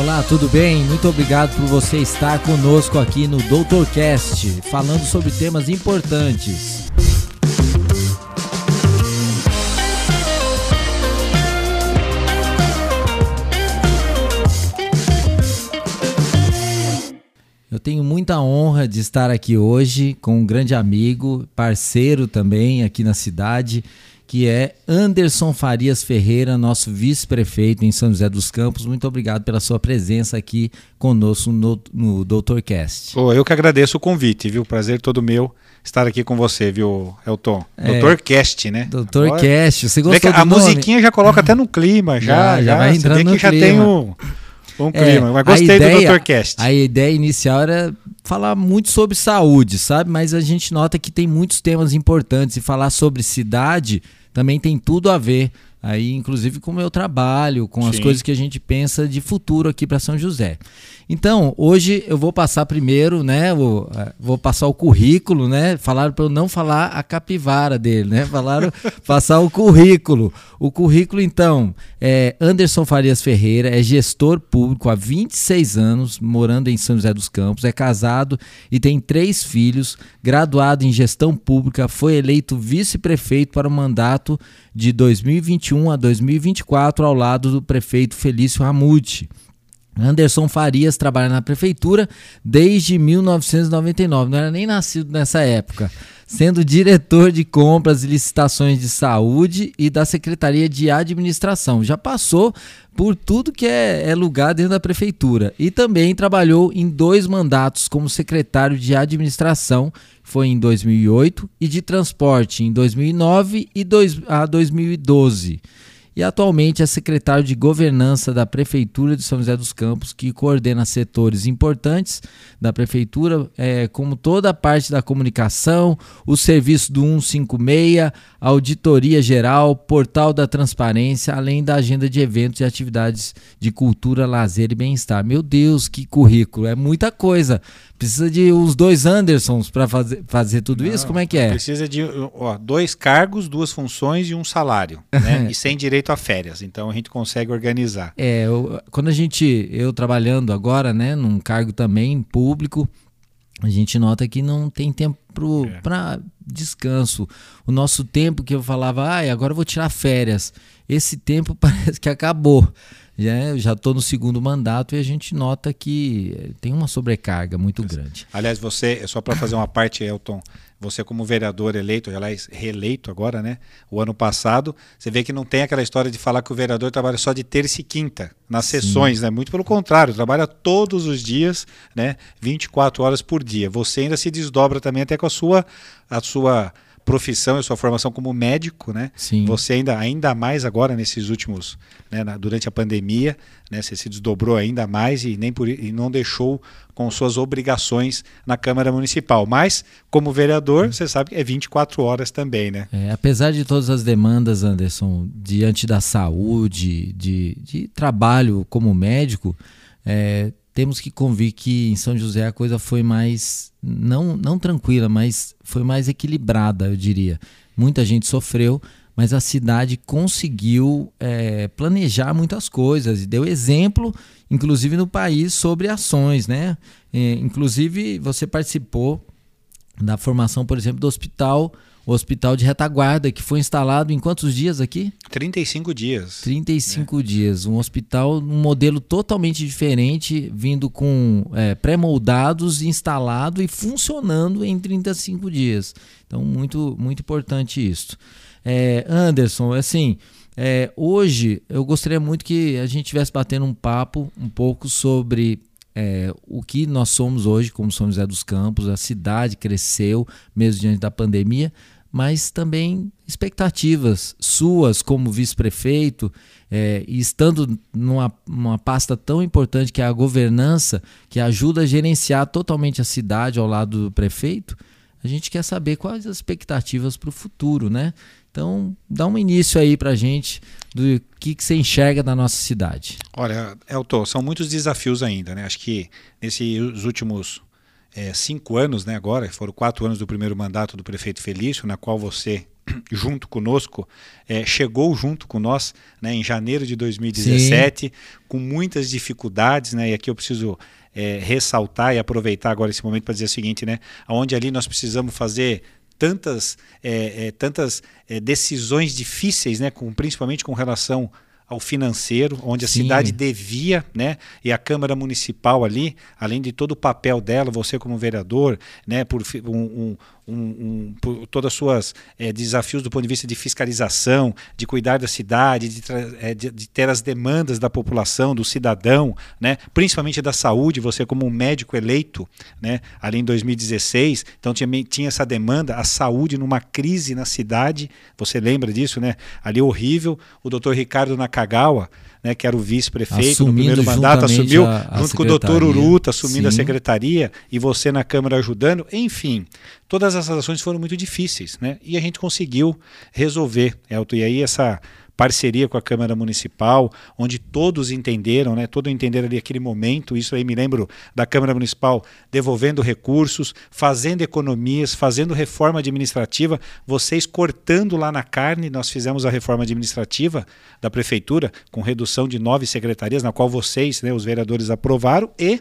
Olá, tudo bem? Muito obrigado por você estar conosco aqui no Doutorcast, falando sobre temas importantes. Eu tenho muita honra de estar aqui hoje com um grande amigo, parceiro também aqui na cidade, que é Anderson Farias Ferreira, nosso vice-prefeito em São José dos Campos. Muito obrigado pela sua presença aqui conosco no, no Doutorcast. Oh, eu que agradeço o convite, viu? Prazer todo meu estar aqui com você, viu, Elton? É, Doutorcast, né? Doutorcast, você gostou A musiquinha já coloca até no clima, já, já, já, já vai entrando no já clima. tem. Um clima, é, mas gostei ideia, do Doutorcast. A ideia inicial era falar muito sobre saúde, sabe? Mas a gente nota que tem muitos temas importantes e falar sobre cidade também tem tudo a ver aí inclusive com o meu trabalho, com Sim. as coisas que a gente pensa de futuro aqui para São José. Então, hoje eu vou passar primeiro, né? Vou, é, vou passar o currículo, né? Falaram para eu não falar a capivara dele, né? Falaram passar o currículo. O currículo, então, é Anderson Farias Ferreira, é gestor público há 26 anos, morando em São José dos Campos, é casado e tem três filhos, graduado em gestão pública, foi eleito vice-prefeito para o mandato de 2021 a 2024 ao lado do prefeito Felício Ramute. Anderson Farias trabalha na prefeitura desde 1999, não era nem nascido nessa época, sendo diretor de compras e licitações de saúde e da Secretaria de Administração. Já passou por tudo que é, é lugar dentro da prefeitura e também trabalhou em dois mandatos como secretário de Administração, foi em 2008, e de Transporte em 2009 e dois, a 2012 e atualmente é secretário de Governança da Prefeitura de São José dos Campos, que coordena setores importantes da Prefeitura, é, como toda a parte da comunicação, o serviço do 156, auditoria geral, portal da transparência, além da agenda de eventos e atividades de cultura, lazer e bem-estar. Meu Deus, que currículo! É muita coisa. Precisa de uns dois Andersons para fazer, fazer tudo Não, isso? Como é que é? Precisa de ó, dois cargos, duas funções e um salário, né? e sem direito a férias. Então a gente consegue organizar. É, eu, quando a gente, eu trabalhando agora, né, num cargo também público, a gente nota que não tem tempo para é. descanso. O nosso tempo que eu falava, ah, agora eu vou tirar férias. Esse tempo parece que acabou. Já, já estou no segundo mandato e a gente nota que tem uma sobrecarga muito grande. Aliás, você, só para fazer uma parte, Elton, você como vereador eleito, aliás, reeleito agora, né? O ano passado, você vê que não tem aquela história de falar que o vereador trabalha só de terça e quinta nas Sim. sessões, né? Muito pelo contrário, trabalha todos os dias, né? 24 horas por dia. Você ainda se desdobra também até com a sua a sua profissão e sua formação como médico, né? Sim. Você ainda, ainda mais agora nesses últimos, né, na, durante a pandemia, né, você se desdobrou ainda mais e nem por, e não deixou com suas obrigações na Câmara Municipal. Mas, como vereador, você sabe que é 24 horas também, né? É, apesar de todas as demandas, Anderson, diante da saúde, de, de trabalho como médico, é, temos que convir que em São José a coisa foi mais, não, não tranquila, mas foi mais equilibrada, eu diria. Muita gente sofreu, mas a cidade conseguiu é, planejar muitas coisas e deu exemplo, inclusive no país, sobre ações, né? É, inclusive, você participou da formação, por exemplo, do hospital o hospital de retaguarda, que foi instalado em quantos dias aqui? 35 dias. 35 é. dias. Um hospital, um modelo totalmente diferente, vindo com é, pré-moldados, instalado e funcionando em 35 dias. Então, muito, muito importante isso. É, Anderson, assim, é, hoje eu gostaria muito que a gente estivesse batendo um papo um pouco sobre é, o que nós somos hoje, como São José dos Campos, a cidade cresceu mesmo diante da pandemia, mas também expectativas suas como vice-prefeito é, e estando numa, numa pasta tão importante que é a governança, que ajuda a gerenciar totalmente a cidade ao lado do prefeito, a gente quer saber quais as expectativas para o futuro, né? Então, dá um início aí para a gente do que, que você enxerga da nossa cidade. Olha, Elton, são muitos desafios ainda, né? Acho que nesses últimos é, cinco anos, né, agora, foram quatro anos do primeiro mandato do prefeito Felício, na qual você junto conosco, é, chegou junto com nós né, em janeiro de 2017, Sim. com muitas dificuldades, né, e aqui eu preciso é, ressaltar e aproveitar agora esse momento para dizer o seguinte, né, onde ali nós precisamos fazer tantas, é, é, tantas é, decisões difíceis, né, com, principalmente com relação ao financeiro, onde a Sim. cidade devia, né? E a Câmara Municipal ali, além de todo o papel dela, você como vereador, né? Por um, um, um, um, todas as suas é, desafios do ponto de vista de fiscalização, de cuidar da cidade, de, é, de, de, ter as demandas da população, do cidadão, né? principalmente da saúde, você como um médico eleito, né? ali em 2016, então tinha, tinha essa demanda, a saúde numa crise na cidade, você lembra disso, né? ali horrível, o doutor Ricardo Nakagawa, né, que era o vice-prefeito no primeiro mandato, assumiu a, a junto com o doutor Uruta, assumindo Sim. a secretaria, e você na Câmara ajudando. Enfim, todas essas ações foram muito difíceis, né? E a gente conseguiu resolver, Elton. E aí essa parceria com a Câmara Municipal, onde todos entenderam, né, todos entenderam ali aquele momento, isso aí me lembro da Câmara Municipal devolvendo recursos, fazendo economias, fazendo reforma administrativa, vocês cortando lá na carne, nós fizemos a reforma administrativa da Prefeitura, com redução de nove secretarias, na qual vocês, né, os vereadores, aprovaram, e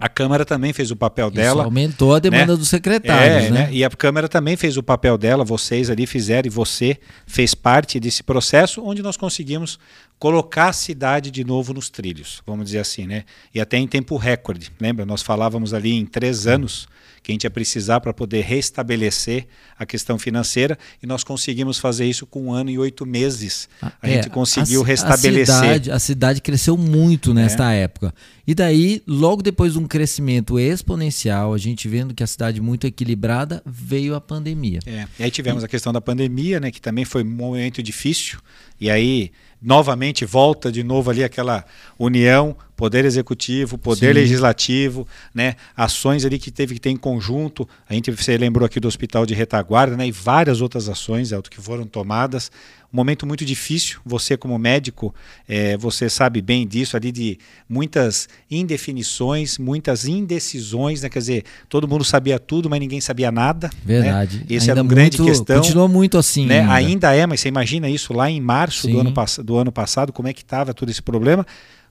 a Câmara também fez o papel Isso dela. Aumentou a demanda né? dos secretários. É, né? né? E a Câmara também fez o papel dela, vocês ali fizeram, e você fez parte desse processo, onde nós conseguimos colocar a cidade de novo nos trilhos, vamos dizer assim, né? E até em tempo recorde. Lembra? Nós falávamos ali em três anos que a gente ia precisar para poder restabelecer a questão financeira e nós conseguimos fazer isso com um ano e oito meses. A é, gente conseguiu a, restabelecer. A cidade, a cidade, cresceu muito nesta é. época. E daí, logo depois de um crescimento exponencial, a gente vendo que a cidade muito equilibrada, veio a pandemia. É. E aí tivemos e... a questão da pandemia, né, que também foi um momento difícil. E aí novamente volta de novo ali aquela união, poder executivo, poder Sim. legislativo, né? Ações ali que teve que ter em conjunto. A gente você lembrou aqui do Hospital de Retaguarda, né? E várias outras ações, Elton, que foram tomadas um momento muito difícil. Você, como médico, é, você sabe bem disso, ali de muitas indefinições, muitas indecisões, né? Quer dizer, todo mundo sabia tudo, mas ninguém sabia nada. Né? Verdade. Né? Esse era uma grande questão. Continua muito assim. Né? Ainda. ainda. é, mas você imagina isso lá em março do ano, do ano passado, como é que estava todo esse problema,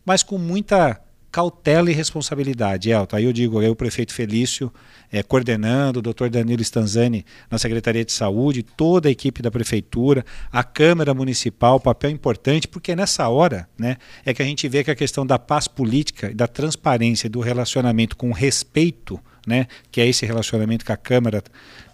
mas com muita cautela e responsabilidade, Elton. Aí eu digo, eu, o prefeito Felício, é, coordenando, o doutor Danilo Stanzani na Secretaria de Saúde, toda a equipe da Prefeitura, a Câmara Municipal, papel importante, porque nessa hora né, é que a gente vê que a questão da paz política, da transparência, do relacionamento com respeito, né, que é esse relacionamento que a Câmara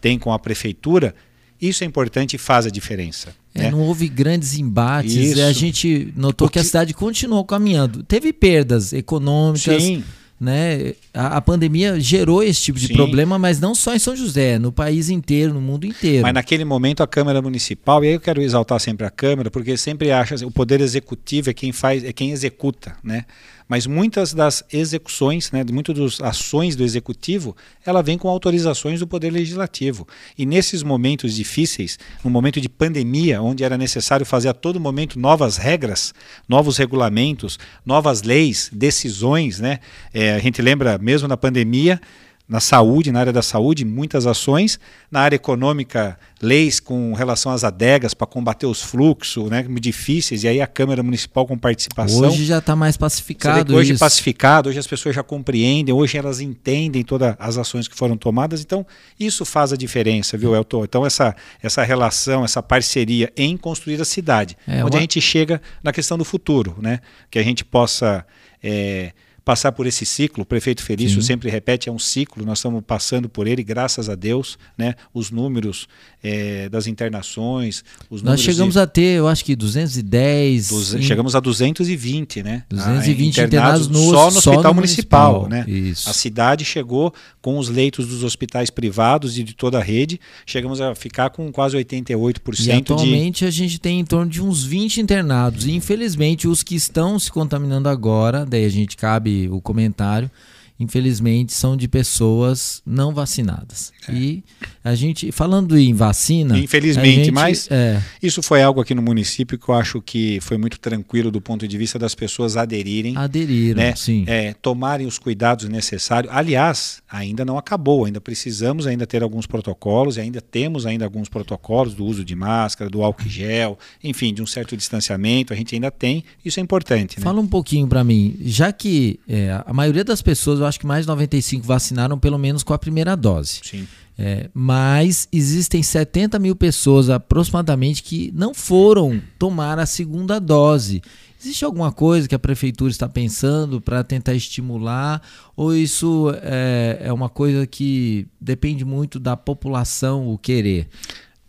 tem com a Prefeitura, isso é importante e faz a diferença. É, né? Não houve grandes embates. Isso. A gente notou Porque... que a cidade continuou caminhando. Teve perdas econômicas. Sim né? A, a, pandemia gerou esse tipo de Sim. problema, mas não só em São José, no país inteiro, no mundo inteiro. Mas naquele momento a Câmara Municipal, e aí eu quero exaltar sempre a Câmara, porque sempre acha o poder executivo é quem faz, é quem executa, né? Mas muitas das execuções, né, muitas das ações do executivo, ela vem com autorizações do poder legislativo. E nesses momentos difíceis, no momento de pandemia, onde era necessário fazer a todo momento novas regras, novos regulamentos, novas leis, decisões, né? É, a gente lembra mesmo na pandemia na saúde, na área da saúde, muitas ações, na área econômica, leis com relação às adegas para combater os fluxos, né, difíceis, e aí a Câmara Municipal com participação. Hoje já está mais pacificado. hoje isso. pacificado, hoje as pessoas já compreendem, hoje elas entendem todas as ações que foram tomadas, então isso faz a diferença, viu, Elton? Então essa, essa relação, essa parceria em construir a cidade, é, onde a gente chega na questão do futuro, né, que a gente possa... É, passar por esse ciclo. O prefeito Felício Sim. sempre repete, é um ciclo, nós estamos passando por ele, graças a Deus, né? Os números é, das internações, os Nós chegamos de, a ter, eu acho que 210. Duze, em, chegamos a 220, né? 220 ah, internados, internados no, só no hospital no municipal, municipal, né? Isso. A cidade chegou com os leitos dos hospitais privados e de toda a rede, chegamos a ficar com quase 88% e atualmente de... a gente tem em torno de uns 20 internados. E infelizmente os que estão se contaminando agora, daí a gente cabe o comentário, infelizmente, são de pessoas não vacinadas. É. E a gente, falando em vacina. Infelizmente, gente, mas é, isso foi algo aqui no município que eu acho que foi muito tranquilo do ponto de vista das pessoas aderirem. Aderiram, né? sim. É, tomarem os cuidados necessários. Aliás, ainda não acabou, ainda precisamos ainda ter alguns protocolos, e ainda temos ainda alguns protocolos do uso de máscara, do álcool gel, enfim, de um certo distanciamento, a gente ainda tem, isso é importante. Né? Fala um pouquinho para mim, já que é, a maioria das pessoas, eu acho que mais de 95 vacinaram pelo menos com a primeira dose. Sim. É, mas existem 70 mil pessoas aproximadamente que não foram tomar a segunda dose. Existe alguma coisa que a prefeitura está pensando para tentar estimular? Ou isso é, é uma coisa que depende muito da população o querer?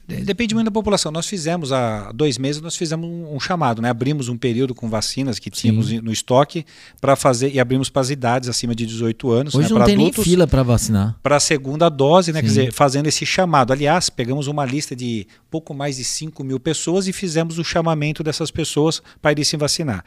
Depende muito da população. Nós fizemos há dois meses, nós fizemos um, um chamado, né? Abrimos um período com vacinas que tínhamos Sim. no estoque para fazer e abrimos para as idades acima de 18 anos. Hoje né? não tem adultos, nem fila para vacinar. Para a segunda dose, né? Quer dizer, fazendo esse chamado. Aliás, pegamos uma lista de pouco mais de 5 mil pessoas e fizemos o chamamento dessas pessoas para irem se vacinar.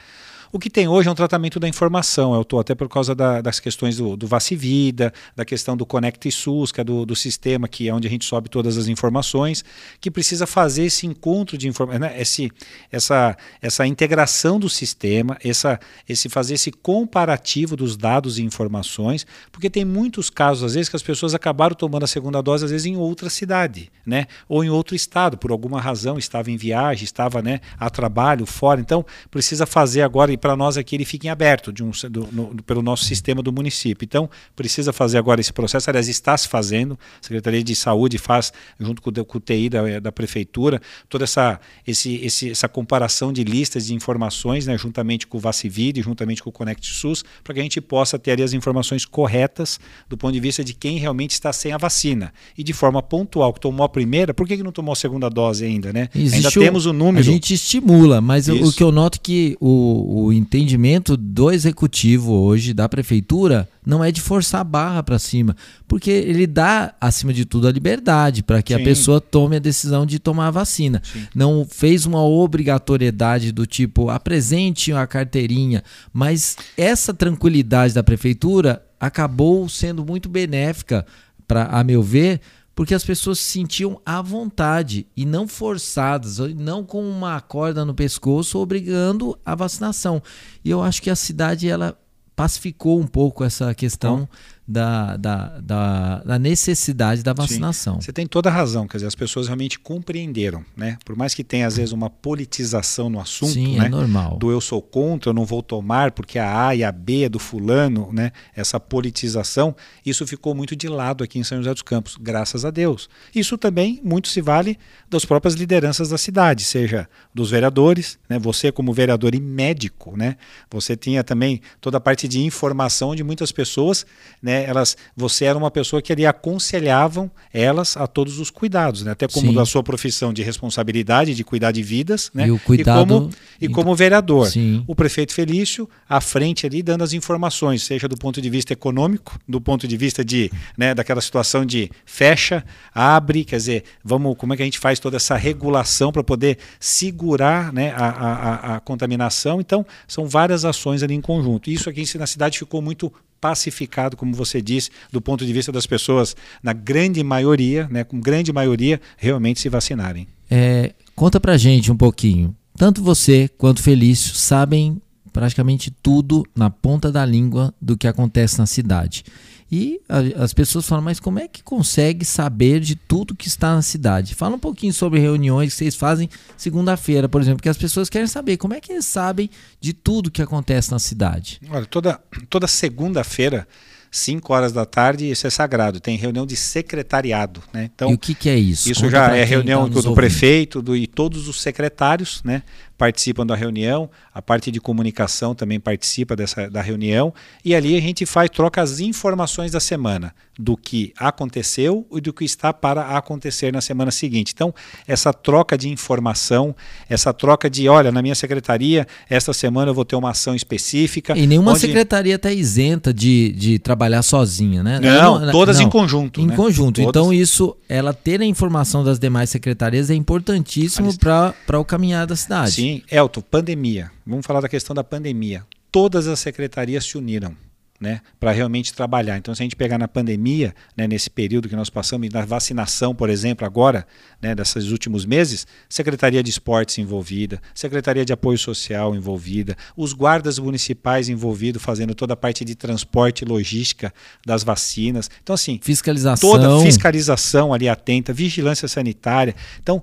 O que tem hoje é um tratamento da informação, eu estou até por causa da, das questões do, do Vacivida, da questão do Conect SUS, que é do, do, sistema que é onde a gente sobe todas as informações, que precisa fazer esse encontro de informações, né? essa, essa integração do sistema, essa, esse fazer esse comparativo dos dados e informações, porque tem muitos casos, às vezes, que as pessoas acabaram tomando a segunda dose, às vezes, em outra cidade, né? ou em outro estado, por alguma razão, estava em viagem, estava né, a trabalho, fora. Então, precisa fazer agora, para nós aqui ele fica em aberto de um, do, no, pelo nosso sistema do município. Então, precisa fazer agora esse processo, aliás, está se fazendo, a Secretaria de Saúde faz, junto com, com o TI da, da Prefeitura, toda essa, esse, esse, essa comparação de listas de informações, né, juntamente com o Vacivide, juntamente com o Conect SUS, para que a gente possa ter ali as informações corretas do ponto de vista de quem realmente está sem a vacina. E de forma pontual, que tomou a primeira, por que, que não tomou a segunda dose ainda? Né? ainda temos o número. A gente estimula, mas o que eu noto é que o, o o entendimento do executivo hoje, da prefeitura, não é de forçar a barra para cima, porque ele dá, acima de tudo, a liberdade para que Sim. a pessoa tome a decisão de tomar a vacina. Sim. Não fez uma obrigatoriedade do tipo apresente a carteirinha, mas essa tranquilidade da prefeitura acabou sendo muito benéfica, para a meu ver, porque as pessoas se sentiam à vontade e não forçadas, não com uma corda no pescoço obrigando a vacinação. E eu acho que a cidade ela pacificou um pouco essa questão da, da, da, da, necessidade da vacinação. Sim. Você tem toda a razão, quer dizer, as pessoas realmente compreenderam, né? Por mais que tenha às vezes uma politização no assunto, Sim, né? É normal. Do eu sou contra, eu não vou tomar porque a A e a B é do fulano, né? Essa politização, isso ficou muito de lado aqui em São José dos Campos, graças a Deus. Isso também muito se vale das próprias lideranças da cidade, seja dos vereadores, né? Você como vereador e médico, né? Você tinha também toda a parte de informação de muitas pessoas, né? Elas, você era uma pessoa que ali aconselhavam elas a todos os cuidados, né? até como Sim. da sua profissão de responsabilidade, de cuidar de vidas, né? E, o cuidado... e, como, e como vereador. Sim. O prefeito Felício, à frente ali, dando as informações, seja do ponto de vista econômico, do ponto de vista de, né, daquela situação de fecha, abre, quer dizer, vamos, como é que a gente faz toda essa regulação para poder segurar né, a, a, a contaminação. Então, são várias ações ali em conjunto. Isso aqui na cidade ficou muito pacificado, como você disse, do ponto de vista das pessoas, na grande maioria, né, com grande maioria, realmente se vacinarem. É, conta pra gente um pouquinho. Tanto você quanto Felício sabem praticamente tudo na ponta da língua do que acontece na cidade. E a, as pessoas falam, mas como é que consegue saber de tudo que está na cidade? Fala um pouquinho sobre reuniões que vocês fazem segunda-feira, por exemplo, que as pessoas querem saber como é que eles sabem de tudo que acontece na cidade. Olha, toda, toda segunda-feira 5 horas da tarde, isso é sagrado, tem reunião de secretariado. Né? Então, e o que, que é isso? Isso Conta já é reunião tá do prefeito do, e todos os secretários né, participam da reunião, a parte de comunicação também participa dessa, da reunião, e ali a gente faz, troca as informações da semana, do que aconteceu e do que está para acontecer na semana seguinte. Então, essa troca de informação, essa troca de, olha, na minha secretaria, esta semana eu vou ter uma ação específica. E nenhuma onde... secretaria está isenta de, de trabalhar sozinha, né? Não, não todas não, em conjunto. Em né? conjunto. Todas. Então, isso, ela ter a informação das demais secretarias é importantíssimo para o caminhar da cidade. Sim, Elton, pandemia. Vamos falar da questão da pandemia. Todas as secretarias se uniram né, para realmente trabalhar. Então, se a gente pegar na pandemia, né, nesse período que nós passamos, na vacinação, por exemplo, agora, né, desses últimos meses, Secretaria de Esportes envolvida, Secretaria de Apoio Social envolvida, os guardas municipais envolvidos fazendo toda a parte de transporte e logística das vacinas. Então, assim, fiscalização. toda fiscalização ali atenta, vigilância sanitária. Então,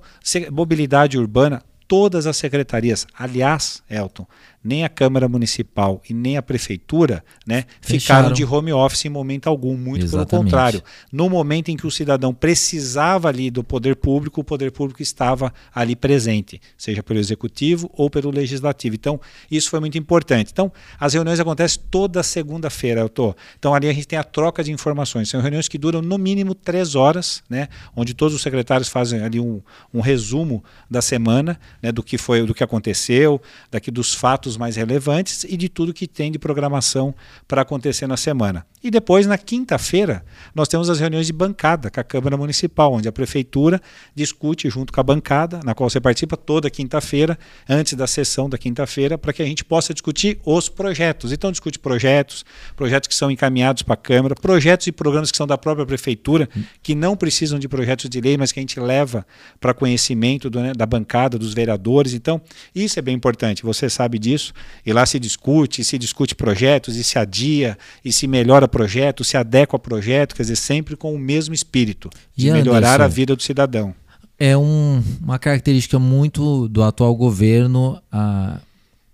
mobilidade urbana, todas as secretarias. Aliás, Elton, nem a Câmara Municipal e nem a Prefeitura né, ficaram de home office em momento algum, muito Exatamente. pelo contrário. No momento em que o cidadão precisava ali do poder público, o poder público estava ali presente, seja pelo Executivo ou pelo Legislativo. Então, isso foi muito importante. Então, as reuniões acontecem toda segunda-feira, eu tô. Então, ali a gente tem a troca de informações. São reuniões que duram no mínimo três horas, né, onde todos os secretários fazem ali um, um resumo da semana, né, do que foi, do que aconteceu, daqui dos fatos mais relevantes e de tudo que tem de programação para acontecer na semana. E depois, na quinta-feira, nós temos as reuniões de bancada com a Câmara Municipal, onde a Prefeitura discute junto com a bancada, na qual você participa toda quinta-feira, antes da sessão da quinta-feira, para que a gente possa discutir os projetos. Então, discute projetos, projetos que são encaminhados para a Câmara, projetos e programas que são da própria Prefeitura, que não precisam de projetos de lei, mas que a gente leva para conhecimento do, né, da bancada, dos vereadores. Então, isso é bem importante, você sabe disso, e lá se discute, se discute projetos, e se adia, e se melhora projeto, se adequa projeto, quer dizer, sempre com o mesmo espírito de melhorar a vida do cidadão. É um, uma característica muito do atual governo a,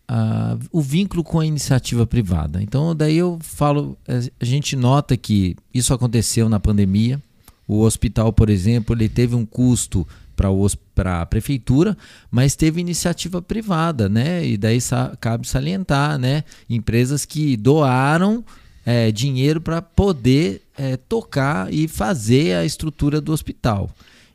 a, o vínculo com a iniciativa privada. Então, daí eu falo, a gente nota que isso aconteceu na pandemia. O hospital, por exemplo, ele teve um custo para a prefeitura, mas teve iniciativa privada, né? E daí cabe salientar, né? Empresas que doaram é, dinheiro para poder é, tocar e fazer a estrutura do hospital.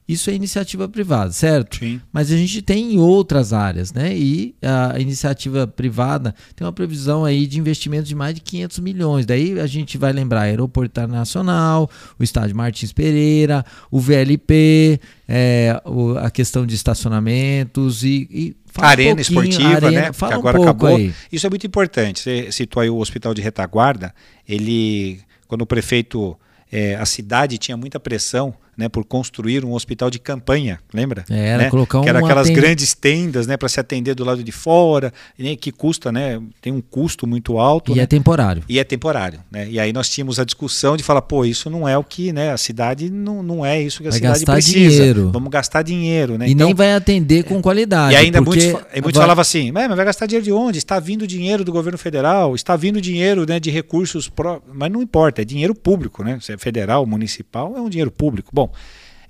Isso é iniciativa privada, certo? Sim. Mas a gente tem em outras áreas, né? E a iniciativa privada tem uma previsão aí de investimento de mais de 500 milhões. Daí a gente vai lembrar Aeroporto Internacional, o Estádio Martins Pereira, o VLP, é, o, a questão de estacionamentos e, e arena um esportiva, arena, né? Fala que agora um acabou. Aí. Isso é muito importante. Você citou aí o Hospital de Retaguarda. Ele, quando o prefeito, é, a cidade tinha muita pressão né, por construir um hospital de campanha, lembra? É, era né? colocar um que era aquelas grandes tendas, né, para se atender do lado de fora, né, que custa, né, tem um custo muito alto. E né? é temporário. E é temporário, né? E aí nós tínhamos a discussão de falar, pô, isso não é o que, né, a cidade não, não é isso que a vai cidade gastar precisa. Dinheiro. Vamos gastar dinheiro, né? E então, nem vai atender com qualidade. E ainda muitos, muitos falavam assim, mas vai gastar dinheiro de onde? Está vindo dinheiro do governo federal, está vindo dinheiro, né, de recursos, pró... mas não importa, é dinheiro público, né? Se é federal, municipal, é um dinheiro público. Bom,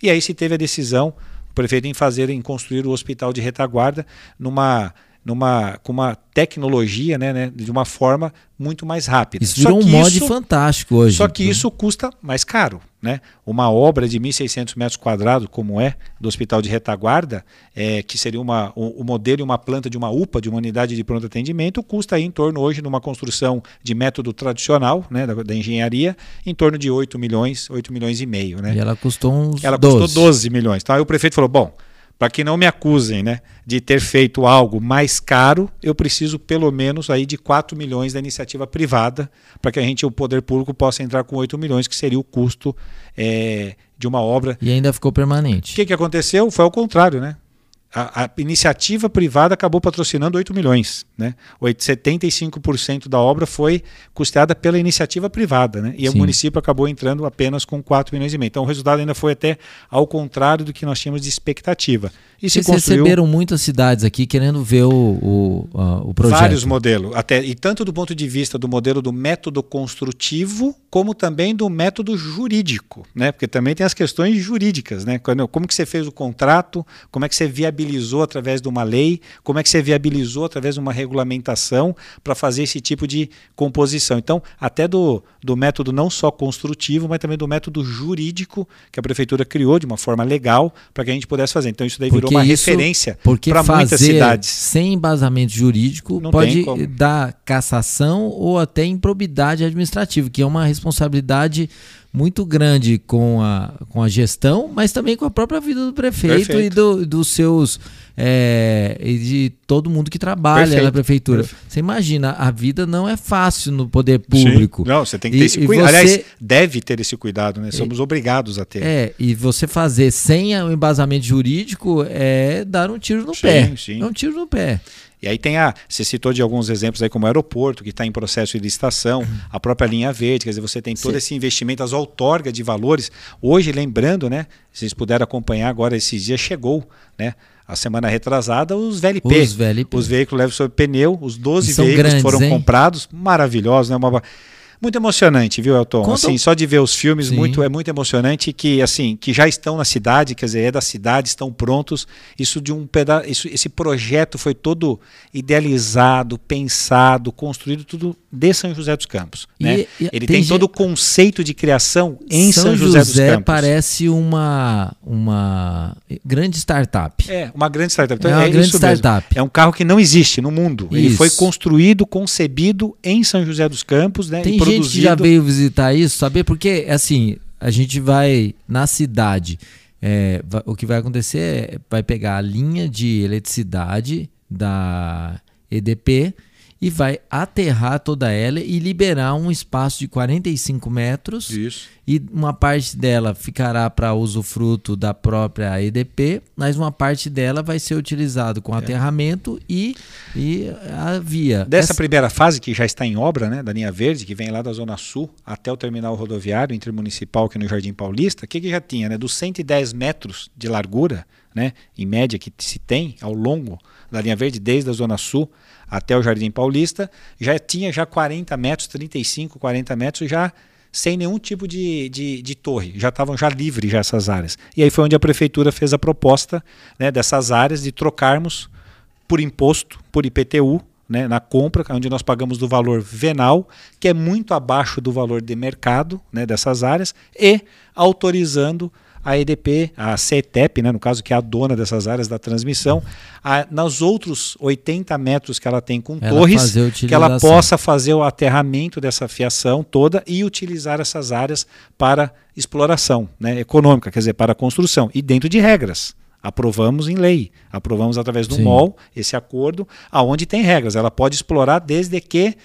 e aí se teve a decisão, o prefeito em fazer, em construir o hospital de retaguarda numa, numa, com uma tecnologia, né, né, de uma forma muito mais rápida. Isso virou um mod fantástico hoje. Só que né? isso custa mais caro. Né? Uma obra de 1.600 metros quadrados, como é do Hospital de Retaguarda, é, que seria uma, o, o, modelo e uma planta de uma UPA, de uma unidade de pronto atendimento, custa aí em torno hoje, numa construção de método tradicional né, da, da, engenharia, em torno de 8 milhões, 8 milhões e meio. Né? E ela custou uns Ela 12. custou 12 milhões. Então aí o prefeito falou, bom, para que não me acusem né, de ter feito algo mais caro, eu preciso pelo menos aí de 4 milhões da iniciativa privada, para que a gente, o poder público, possa entrar com 8 milhões, que seria o custo é, de uma obra. E ainda ficou permanente. O que, que aconteceu? Foi ao contrário, né? A, a, iniciativa privada acabou patrocinando 8 milhões. Né? 75% da obra foi custeada pela iniciativa privada. Né? E Sim. o município acabou entrando apenas com 4 milhões e meio. Então o resultado ainda foi até ao contrário do que nós tínhamos de expectativa. E Vocês se construiu... receberam muitas cidades aqui querendo ver o, o, uh, o projeto. Vários modelos. Até, e tanto do ponto de vista do modelo do método construtivo, como também do método jurídico. Né? Porque também tem as questões jurídicas. Né? Como que você fez o contrato, como é que você viabilizou viabilizou através de uma lei, como é que você viabilizou através de uma regulamentação para fazer esse tipo de composição. Então, até do, do método não só construtivo, mas também do método jurídico que a prefeitura criou de uma forma legal para que a gente pudesse fazer. Então, isso daí virou uma isso, referência para muitas cidades. Sem embasamento jurídico não pode dar cassação ou até improbidade administrativa, que é uma responsabilidade muito grande com a, com a gestão, mas também com a própria vida do prefeito Perfeito. e do, dos seus é, e de todo mundo que trabalha Perfeito. na prefeitura. Perfeito. Você imagina, a vida não é fácil no poder público. Sim. Não, você tem que ter e, esse cuidado. Você... Aliás, deve ter esse cuidado, né? Somos e, obrigados a ter. É, e você fazer sem o embasamento jurídico é dar um tiro no sim, pé. Sim. É um tiro no pé. E aí tem a. Você citou de alguns exemplos aí, como o aeroporto, que está em processo de licitação, uhum. a própria linha verde, quer dizer, você tem todo Sim. esse investimento, as outorgas de valores. Hoje, lembrando, né? Se vocês puderam acompanhar agora, esses dias chegou, né? A semana retrasada, os VLP. Os, VLP. os veículos leves sobre pneu, os 12 veículos grandes, foram hein? comprados, maravilhosos, né? Uma, muito emocionante, viu, Elton? Quando... Assim, só de ver os filmes, muito é muito emocionante que assim, que já estão na cidade, quer dizer, é da cidade, estão prontos. Isso de um pedaço, esse projeto foi todo idealizado, pensado, construído tudo de São José dos Campos, e, né? E, Ele tem, tem todo o conceito de criação em São, São José, José, dos Campos. parece uma uma grande startup. É, uma grande startup. Então, é uma é grande startup. Mesmo. É um carro que não existe no mundo. Isso. Ele foi construído, concebido em São José dos Campos, né? Tem gente que já veio visitar isso, saber porque assim a gente vai na cidade. É, o que vai acontecer é vai pegar a linha de eletricidade da EDP e vai aterrar toda ela e liberar um espaço de 45 metros. Isso. E uma parte dela ficará para usufruto da própria EDP, mas uma parte dela vai ser utilizado com é. aterramento e, e a via. Dessa Essa... primeira fase, que já está em obra, né, da linha verde, que vem lá da Zona Sul até o terminal rodoviário intermunicipal aqui no Jardim Paulista, o que, que já tinha? Né, dos 110 metros de largura, né, em média, que se tem ao longo da linha verde, desde a Zona Sul até o Jardim Paulista, já tinha já 40 metros, 35, 40 metros já sem nenhum tipo de, de, de torre, já estavam já livres já essas áreas. E aí foi onde a prefeitura fez a proposta né, dessas áreas de trocarmos por imposto, por IPTU, né, na compra, onde nós pagamos do valor venal, que é muito abaixo do valor de mercado né, dessas áreas, e autorizando a EDP, a CETEP, né, no caso, que é a dona dessas áreas da transmissão, a, nos outros 80 metros que ela tem com ela torres, que ela possa fazer o aterramento dessa fiação toda e utilizar essas áreas para exploração né, econômica, quer dizer, para construção, e dentro de regras aprovamos em lei, aprovamos através do Sim. MOL esse acordo, aonde tem regras. Ela pode explorar desde que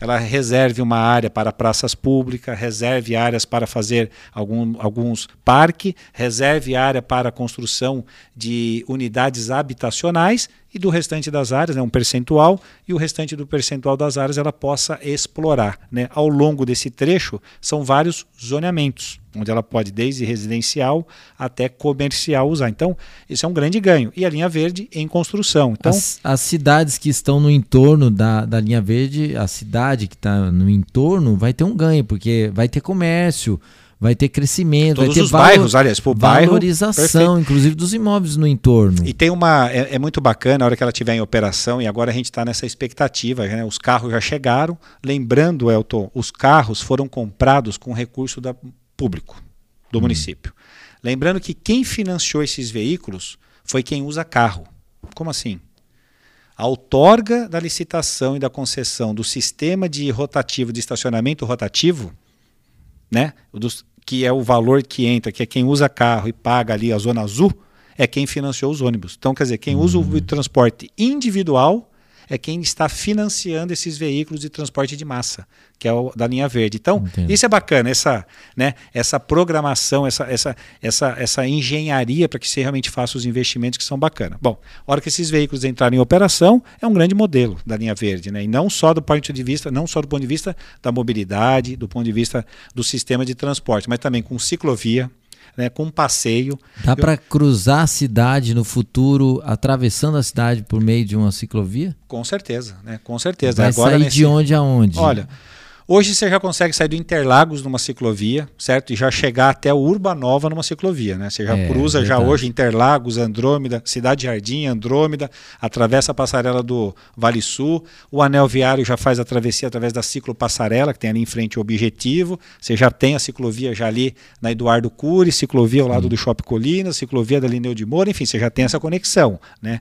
ela reserve uma área para praças públicas, reserve áreas para fazer algum, alguns parques, reserve área para a construção de unidades habitacionais e do restante das áreas, né, um percentual, e o restante do percentual das áreas ela possa explorar. Né? Ao longo desse trecho, são vários zoneamentos, onde ela pode, desde residencial até comercial, usar. Então, isso é um grande ganho. E a linha verde em construção. Então, as, as cidades que estão no entorno da, da linha verde, a cidade que está no entorno, vai ter um ganho, porque vai ter comércio vai ter crescimento, Todos vai ter os valor, bairros, aliás, por valorização, bairro, inclusive dos imóveis no entorno. E tem uma é, é, muito bacana a hora que ela estiver em operação e agora a gente está nessa expectativa, né? Os carros já chegaram, lembrando, Elton, os carros foram comprados com recurso da público do hum. município. Lembrando que quem financiou esses veículos foi quem usa carro. Como assim? A outorga da licitação e da concessão do sistema de rotativo de estacionamento rotativo né? Dos, que é o valor que entra, que é quem usa carro e paga ali a zona azul, é quem financiou os ônibus. Então, quer dizer, quem usa o uhum. transporte individual é quem está financiando esses veículos de transporte de massa, que é o da linha verde. Então, Entendo. isso é bacana, essa, né, essa programação, essa, essa, essa, essa engenharia para que se realmente faça os investimentos que são bacanas. Bom, a hora que esses veículos entrarem em operação, é um grande modelo da linha verde, né? E não só do ponto de vista, não só do ponto de vista da mobilidade, do ponto de vista do sistema de transporte, mas também com ciclovia, né, com um passeio. Dá Eu... para cruzar a cidade no futuro, atravessando a cidade por meio de uma ciclovia? Com certeza, né? Com certeza. Vai Agora, sair nesse... de onde a onde? Olha, Hoje você já consegue sair do Interlagos numa ciclovia, certo? E já chegar até o Urbanova numa ciclovia, né? Você já é, cruza verdade. já hoje Interlagos, Andrômeda, Cidade Jardim, Andrômeda, atravessa a passarela do Vale Sul, o anel viário já faz a travessia através da ciclopassarela, que tem ali em frente o objetivo. Você já tem a ciclovia já ali na Eduardo Cury, ciclovia ao lado hum. do Shopping Colina, ciclovia da Lineu de Moura, enfim, você já tem essa conexão, né?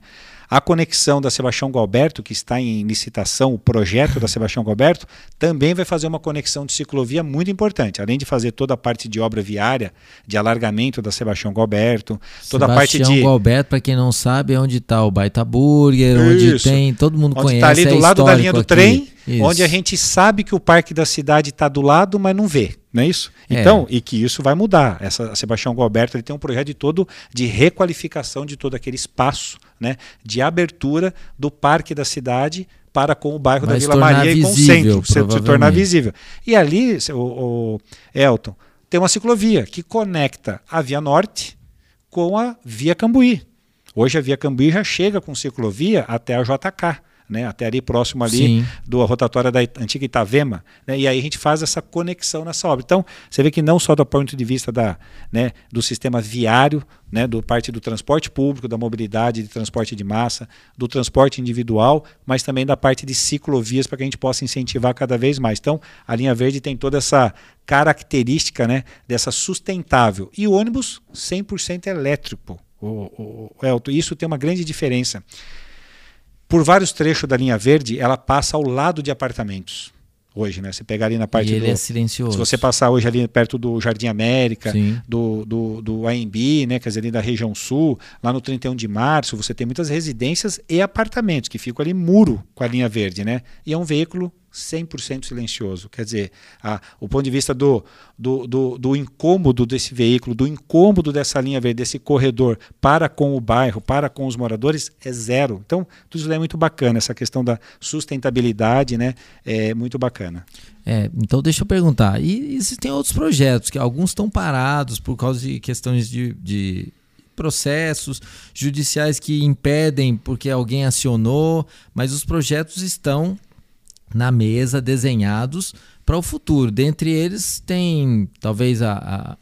A conexão da Sebastião Galberto, que está em licitação, o projeto da Sebastião Galberto, também vai fazer uma conexão de ciclovia muito importante. Além de fazer toda a parte de obra viária, de alargamento da Sebastião Galberto, toda Sebastião a parte de. Galberto, para quem não sabe, é onde está o Baita Burger, onde Isso. tem. Todo mundo onde conhece. está ali é do lado da linha do histórico trem, aqui. Isso. onde a gente sabe que o parque da cidade está do lado, mas não vê. Não é isso? É. Então, e que isso vai mudar. Essa Sebastião Galberto ele tem um projeto de todo de requalificação de todo aquele espaço, né, de abertura do parque da cidade para com o bairro Vai da Vila Maria e com o centro, se, se tornar visível. E ali, o, o Elton, tem uma ciclovia que conecta a Via Norte com a Via Cambuí. Hoje a Via Cambuí já chega com ciclovia até a JK, né? até ali próximo ali Sim. do rotatória da antiga Itavema, né? e aí a gente faz essa conexão nessa obra. Então, você vê que não só do ponto de vista da, né, do sistema viário, né, do parte do transporte público, da mobilidade de transporte de massa, do transporte individual, mas também da parte de ciclovias para que a gente possa incentivar cada vez mais. Então, a linha verde tem toda essa característica né, dessa sustentável. E o ônibus 100% elétrico. O, o, o isso tem uma grande diferença por vários trechos da linha verde, ela passa ao lado de apartamentos. Hoje, né? Você pegar ali na parte E ele do. é silencioso. se você passar hoje ali perto do Jardim América, Sim. do, do, do AMB, né? Quer dizer, ali da região sul, lá no 31 de março, você tem muitas residências e apartamentos que ficam ali muro com a linha verde, né? E é um veículo 100% silencioso. Quer dizer, a, o ponto de vista do, do, do, do incômodo desse veículo, do incômodo dessa linha verde, desse corredor para com o bairro, para com os moradores, é zero. Então, tudo isso é muito bacana. Essa questão da sustentabilidade né, é muito bacana. É, então deixa eu perguntar. E existem outros projetos que alguns estão parados por causa de questões de, de processos judiciais que impedem porque alguém acionou, mas os projetos estão na mesa desenhados para o futuro. Dentre eles tem talvez a,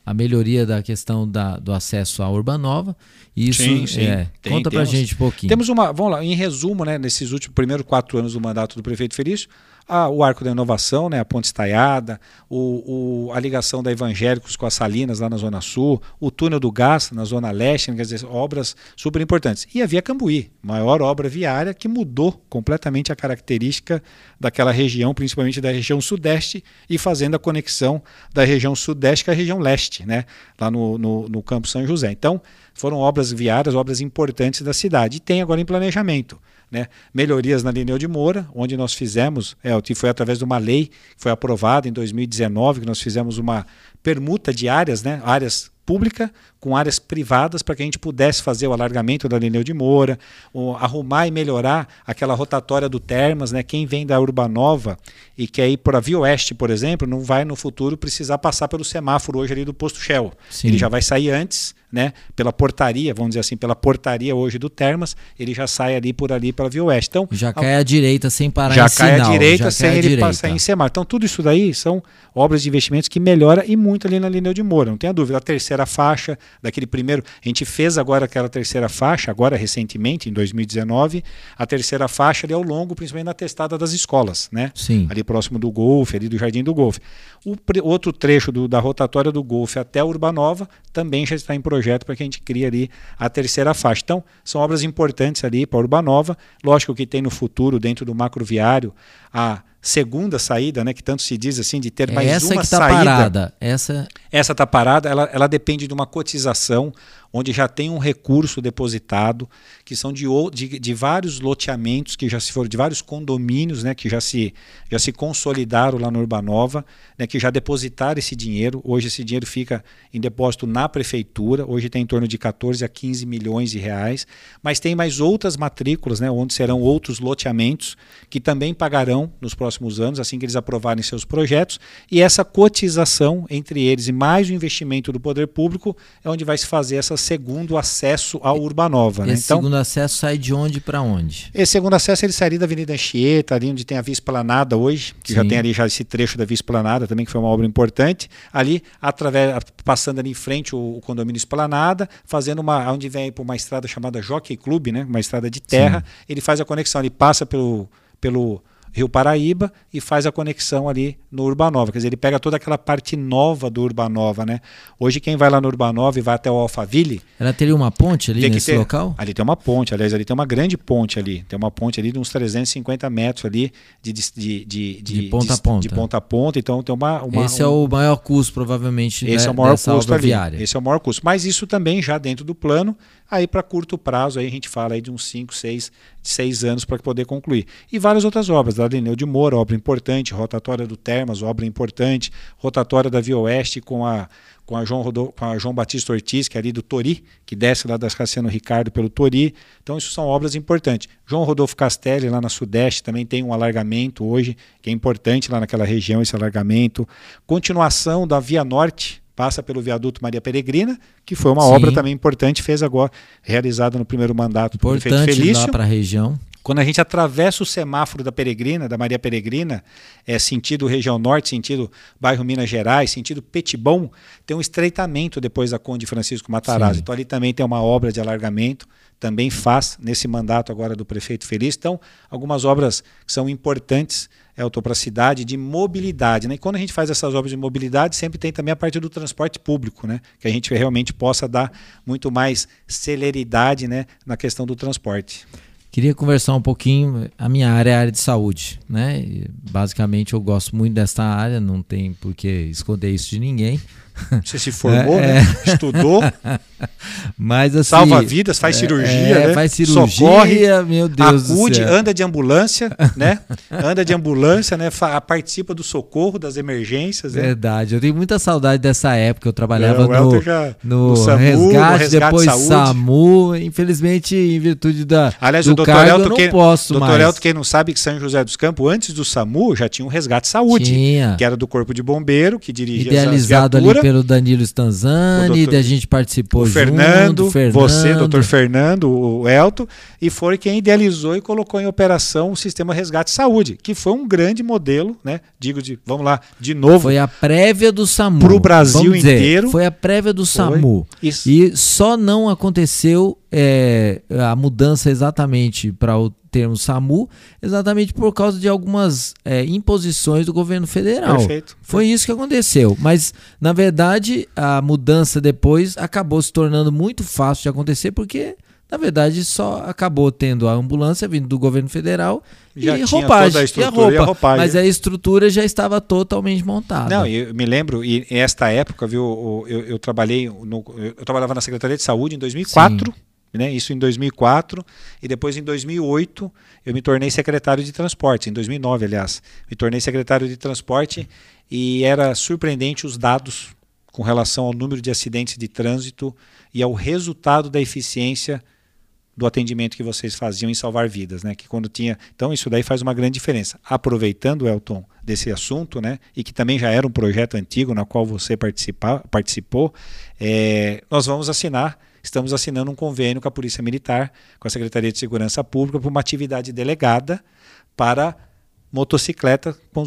a, a melhoria da questão da, do acesso à Urbanova. Isso Sim, sim. é. Tem- Conta temos- gente um pouquinho. Temos uma, vamos lá, em resumo, né, nesses últimos primeiros quatro anos do mandato do prefeito Felício, a- o arco da inovação, né, a ponte estaiada, o, o- a ligação da Evangélicos com as Salinas lá na Zona Sul, o túnel do gás na Zona Leste, quer dizer, obras super importantes. E a Via Cambuí, maior obra viária que mudou completamente a característica daquela região, principalmente da região sudeste, e fazendo a conexão da região sudeste com a região leste, né, lá no, no, no Campo São José. Então, foram obras viárias, obras importantes da cidade. E tem agora em planejamento. Né? Melhorias na Lineu de Moura, onde nós fizemos, é, que foi através de uma lei que foi aprovada em 2019, que nós fizemos uma permuta de áreas, né? áreas pública com áreas privadas para que a gente pudesse fazer o alargamento da Lineu de Moura, arrumar e melhorar aquela rotatória do Termas, né? Quem vem da Urbanova e quer ir para a Via Oeste, por exemplo, não vai no futuro precisar passar pelo semáforo hoje ali do posto Shell. Sim. Ele já vai sair antes, né? Pela portaria, vamos dizer assim, pela portaria hoje do Termas, ele já sai ali por ali pela Via Oeste. Então, Já cai à direita sem parar já em cai sinal. à direita já sem cai à ele direita. passar em semáforo. Então, tudo isso daí são obras de investimentos que melhora e muito ali na Lineu de Moura, não tenha dúvida. A terceira faixa, daquele primeiro. A gente fez agora aquela terceira faixa, agora recentemente, em 2019, a terceira faixa ali ao longo, principalmente na testada das escolas, né? Sim. ali próximo do Golfe, ali do Jardim do Golfe. O outro trecho do- da rotatória do Golfe até a Urbanova também já está em projeto para que a gente crie ali a terceira faixa. Então, são obras importantes ali para a Urbanova. Lógico que tem no futuro, dentro do macroviário, a segunda saída, né, que tanto se diz assim, de ter É mais essa uma que está saída. parada. Essa Essa está parada, ela, ela depende de uma cotização, onde já tem um recurso depositado, que são de, de, de vários loteamentos que já se foram, de vários condomínios né, que já se, já se consolidaram lá no Urbanova, né, que já depositaram esse dinheiro. Hoje esse dinheiro fica em depósito na prefeitura, hoje tem em torno de 14 a 15 milhões de reais, mas tem mais outras matrículas, né, onde serão outros loteamentos que também pagarão nos próximos anos, assim que eles aprovarem seus projetos, e essa cotização entre eles e mais o investimento do poder público é onde vai se fazer esse segundo acesso à Urbanova. Né? esse Então, segundo acesso sai de onde para onde? esse segundo acesso ele sairia da Avenida Anchieta, ali onde tem a Via Esplanada hoje, que já Sim. tem ali já esse trecho da Via Esplanada também, que foi uma obra importante. Ali, através, passando ali em frente o, o condomínio Esplanada, fazendo uma, onde vem para uma estrada chamada Jockey Club, né? uma estrada de terra, ele faz a conexão, ele passa pelo, pelo Rio Paraíba e faz a conexão ali no Urbanova. Quer dizer, ele pega toda aquela parte nova do Urbanova, né? Hoje quem vai lá no Urbanova e vai até o Alphaville... Ela teria uma ponte ali nesse ter, local? Ali tem uma ponte, aliás, ali tem uma grande ponte ali. Tem uma ponte ali de uns 350 metros ali de, de, de, de, de ponta a ponta. De ponta a ponta, então tem uma... uma esse um, é o maior custo, provavelmente, Esse né, é o maior custo ali. Viária. Esse é o maior custo. Mas isso também já dentro do plano, aí para curto prazo, aí a gente fala aí de uns 5, 6, 6 anos para poder concluir. E várias outras obras, da Adeneu de Moura, obra importante, rotatória do Termas, obra importante, rotatória da Via Oeste com a com a João, com a João Batista Ortiz, que é ali do Tori, que desce lá das Cassiano Ricardo pelo Tori. Então, isso são obras importantes. João Rodolfo Castelli, lá na Sudeste, também tem um alargamento hoje, que é importante lá naquela região, esse alargamento. Continuação da Via Norte, passa pelo viaduto Maria Peregrina, que foi uma Sim. obra também importante, fez agora, realizada no primeiro mandato do prefeito Felício. para a região. Quando a gente atravessa o semáforo da Peregrina, da Maria Peregrina, é sentido região norte, sentido bairro Minas Gerais, sentido Petibon, tem um estreitamento depois da Conde Francisco Matarazzo. Sim. Então ali também tem uma obra de alargamento, também faz nesse mandato agora do prefeito Feliz. Então, algumas obras que são importantes é, para a cidade de mobilidade. Né? E quando a gente faz essas obras de mobilidade, sempre tem também a parte do transporte público, né? que a gente realmente possa dar muito mais celeridade né, na questão do transporte. Queria conversar um pouquinho. A minha área é a área de saúde, né? E, basicamente eu gosto muito desta área, não tem por que esconder isso de ninguém. Você se formou, é, né? É. Estudou. Mas assim, salva vidas, faz é, cirurgia, é, né? Faz cirurgia, Socorre, meu Deus acude, anda de ambulância, né? Anda de ambulância, né? participa do socorro das emergências. Né? Verdade. Eu tenho muita saudade dessa época. Eu trabalhava no, já, no, no, SAMU, resgate, no resgate, depois saúde. SAMU. Infelizmente, em virtude da Aliás, do o cargo, Elton, eu não quem, posso doutor mais. Elton, quem não sabe que São José dos Campos, antes do SAMU, já tinha um resgate saúde, tinha. que era do corpo de bombeiro, que dirigia Idealizado ali pelo Danilo Stanzani, doutor, a gente participou o junto, Fernando, Fernando, você, doutor Fernando, o Elton, e foi quem idealizou e colocou em operação o sistema Resgate Saúde, que foi um grande modelo, né? Digo de, vamos lá, de novo. Foi a prévia do SAMU. Para o Brasil dizer, inteiro. Foi a prévia do foi. SAMU. Isso. E só não aconteceu é, a mudança exatamente para o termo SAMU, exatamente por causa de algumas é, imposições do governo federal. Perfeito. Foi isso que aconteceu. Mas, na verdade, a mudança depois acabou se tornando muito fácil de acontecer, porque, na verdade, só acabou tendo a ambulância vindo do governo federal já e roupagem. a e a roupa. E a roupagem. Mas a estrutura já estava totalmente montada. Não, eu me lembro, e esta época, viu, eu, eu trabalhei, no, eu trabalhava na Secretaria de Saúde em 2004. Sim né? isso em 2004, e depois em 2008 eu me tornei secretário de transporte, em 2009, aliás. Me tornei secretário de transporte e era surpreendente os dados com relação ao número de acidentes de trânsito e ao resultado da eficiência do atendimento que vocês faziam em salvar vidas, né? Que quando tinha, então isso daí faz uma grande diferença. Aproveitando Elton desse assunto, né? E que também já era um projeto antigo na qual você participou, é, nós vamos assinar estamos assinando um convênio com a Polícia Militar, com a Secretaria de Segurança Pública, para uma atividade delegada para motocicleta com,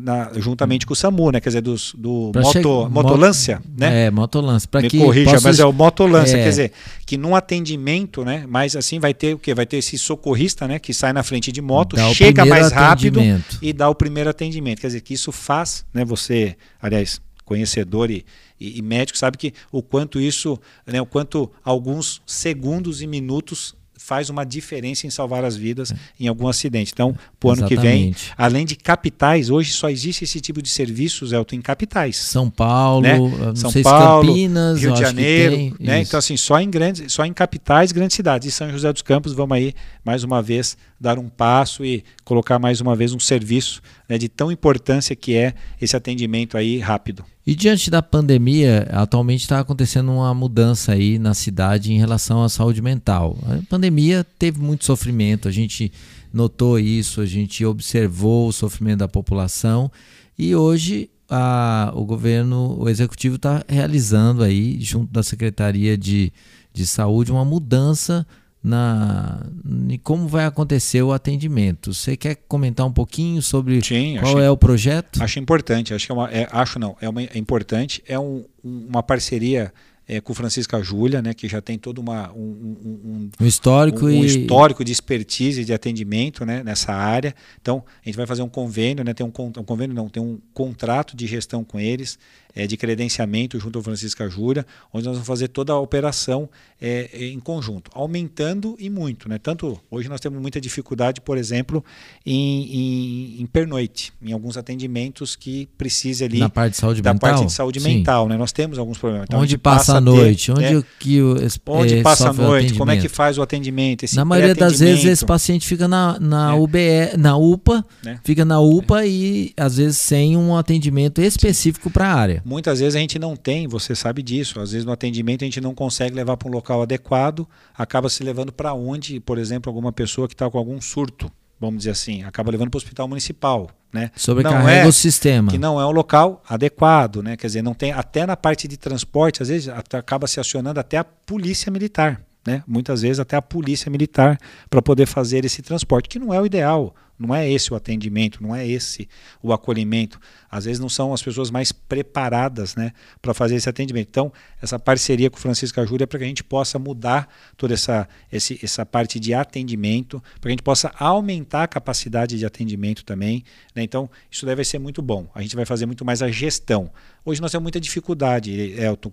na, juntamente com o SAMU, né? Quer dizer, dos, do moto, motolância, né? É, motolância. Me que corrija, posso... mas é o motolância, é. quer dizer, que num atendimento, né? Mas assim vai ter o quê? Vai ter esse socorrista, né? Que sai na frente de moto, dá chega mais rápido e dá o primeiro atendimento. Quer dizer, que isso faz, né? Você, aliás, conhecedor e, e, e médico sabe que o quanto isso, né, o quanto alguns segundos e minutos faz uma diferença em salvar as vidas em algum acidente. Então, para o ano que vem, além de capitais, hoje só existe esse tipo de serviços, Elton, em capitais. São Paulo, né? São Paulo, Campinas, Rio de Janeiro, né? Então, assim, só em grandes, só em capitais, grandes cidades. E São José dos Campos, vamos aí mais uma vez dar um passo e colocar mais uma vez um serviço né, de tão importância que é esse atendimento aí rápido. E diante da pandemia, atualmente está acontecendo uma mudança aí na cidade em relação à saúde mental. A pandemia teve muito sofrimento, a gente notou isso, a gente observou o sofrimento da população e hoje a, o governo, o executivo está realizando aí, junto da Secretaria de, de Saúde, uma mudança na em como vai acontecer o atendimento. Você quer comentar um pouquinho sobre Sim, qual é o projeto? Acho importante, acho que é, uma, é acho não, é, uma, é importante, é um, uma parceria é, com Francisca Júlia, né, que já tem todo uma, um, um, um histórico, um, e... histórico de expertise de atendimento né, nessa área. Então, a gente vai fazer um convênio, né, tem um, um convênio não, tem um contrato de gestão com eles é, de credenciamento junto ao Francisca Júlia, onde nós vamos fazer toda a operação é, em conjunto, aumentando e muito. Né? Tanto hoje nós temos muita dificuldade, por exemplo, em, em, em pernoite, em alguns atendimentos que precisa ali na parte de saúde da mental. parte de saúde Sim. mental. Né? Nós temos alguns problemas. Então, onde passa, passa a noite, ter, onde né? que o, onde é, passa a noite, como é que faz o atendimento? na maioria das vezes esse paciente fica na, na, é. UBE, na UPA, é. fica na UPA e às vezes sem um atendimento específico para a área. Muitas vezes a gente não tem, você sabe disso. Às vezes no atendimento a gente não consegue levar para um local adequado, acaba se levando para onde, por exemplo, alguma pessoa que está com algum surto, vamos dizer assim, acaba levando para o hospital municipal. Né? Sobrecarrega é, o sistema. Que não é o local adequado, né? Quer dizer, não tem até na parte de transporte, às vezes acaba se acionando até a polícia militar. Né? Muitas vezes até a polícia militar para poder fazer esse transporte, que não é o ideal. Não é esse o atendimento, não é esse o acolhimento. Às vezes não são as pessoas mais preparadas né, para fazer esse atendimento. Então, essa parceria com o Francisco Júlia é para que a gente possa mudar toda essa, esse, essa parte de atendimento, para que a gente possa aumentar a capacidade de atendimento também. Né? Então, isso deve ser muito bom. A gente vai fazer muito mais a gestão. Hoje nós temos muita dificuldade, Elton,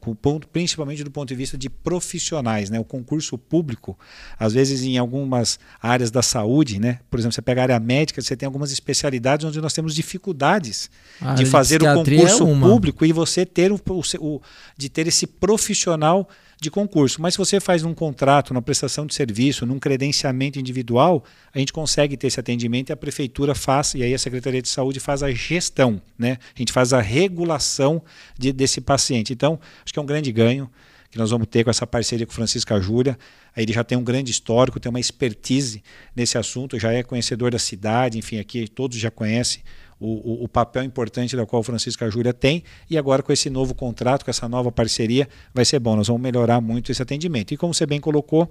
principalmente do ponto de vista de profissionais. Né? O concurso público, às vezes em algumas áreas da saúde, né? por exemplo, você pega a área médica, médica, você tem algumas especialidades onde nós temos dificuldades ah, de fazer o é concurso é público e você ter o, o, de ter esse profissional de concurso. Mas se você faz um contrato, uma prestação de serviço, num credenciamento individual, a gente consegue ter esse atendimento e a prefeitura faz, e aí a Secretaria de Saúde faz a gestão, né? A gente faz a regulação de, desse paciente. Então, acho que é um grande ganho que nós vamos ter com essa parceria com Francisca Júlia. Ele já tem um grande histórico, tem uma expertise nesse assunto, já é conhecedor da cidade, enfim, aqui todos já conhecem o, o, o, papel importante da qual o Francisco Júlia tem. E agora, com esse novo contrato, com essa nova parceria, vai ser bom. Nós vamos melhorar muito esse atendimento. E como você bem colocou,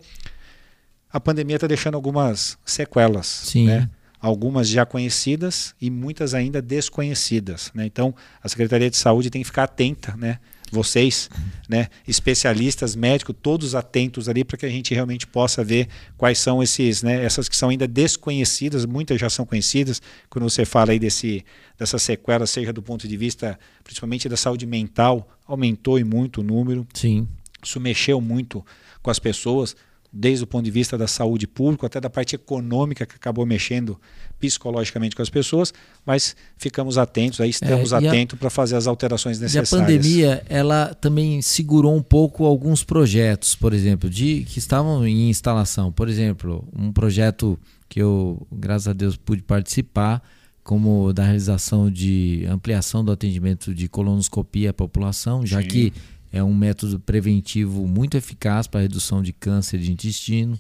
a pandemia está deixando algumas sequelas. Sim. Né? Algumas já conhecidas e muitas ainda desconhecidas. Né? Então, a Secretaria de Saúde tem que ficar atenta né? Vocês, né, especialistas, médicos, todos atentos ali para que a gente realmente possa ver quais são esses, né, essas que são ainda desconhecidas, muitas já são conhecidas, quando você fala aí desse, dessa sequela, seja do ponto de vista principalmente da saúde mental, aumentou e muito o número. Sim. Isso mexeu muito com as pessoas desde o ponto de vista da saúde pública, até da parte econômica que acabou mexendo psicologicamente com as pessoas, mas ficamos atentos, aí estamos é, atentos para fazer as alterações necessárias. E a pandemia, ela também segurou um pouco alguns projetos, por exemplo, de que estavam em instalação. Por exemplo, um projeto que eu, graças a Deus, pude participar, como da realização de ampliação do atendimento de colonoscopia à população, já Sim. que é um método preventivo muito eficaz para redução de câncer de intestino.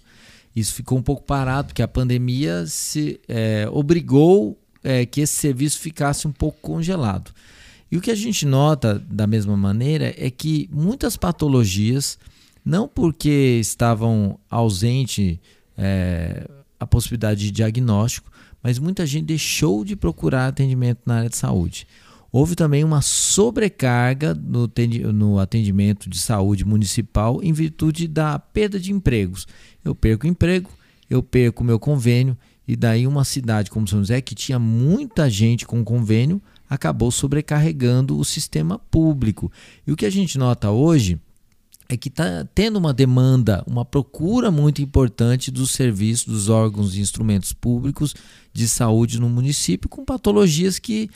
Isso ficou um pouco parado, porque a pandemia se é, obrigou é, que esse serviço ficasse um pouco congelado. E o que a gente nota da mesma maneira é que muitas patologias, não porque estavam ausente é, a possibilidade de diagnóstico, mas muita gente deixou de procurar atendimento na área de saúde. Houve também uma sobrecarga no, atendimento de saúde municipal em virtude da perda de empregos. Eu perco emprego, eu perco meu convênio, e daí uma cidade como São José, que tinha muita gente com convênio, acabou sobrecarregando o sistema público. E o que a gente nota hoje é que está tendo uma demanda, uma procura muito importante dos serviços, dos órgãos e instrumentos públicos de saúde no município, com patologias que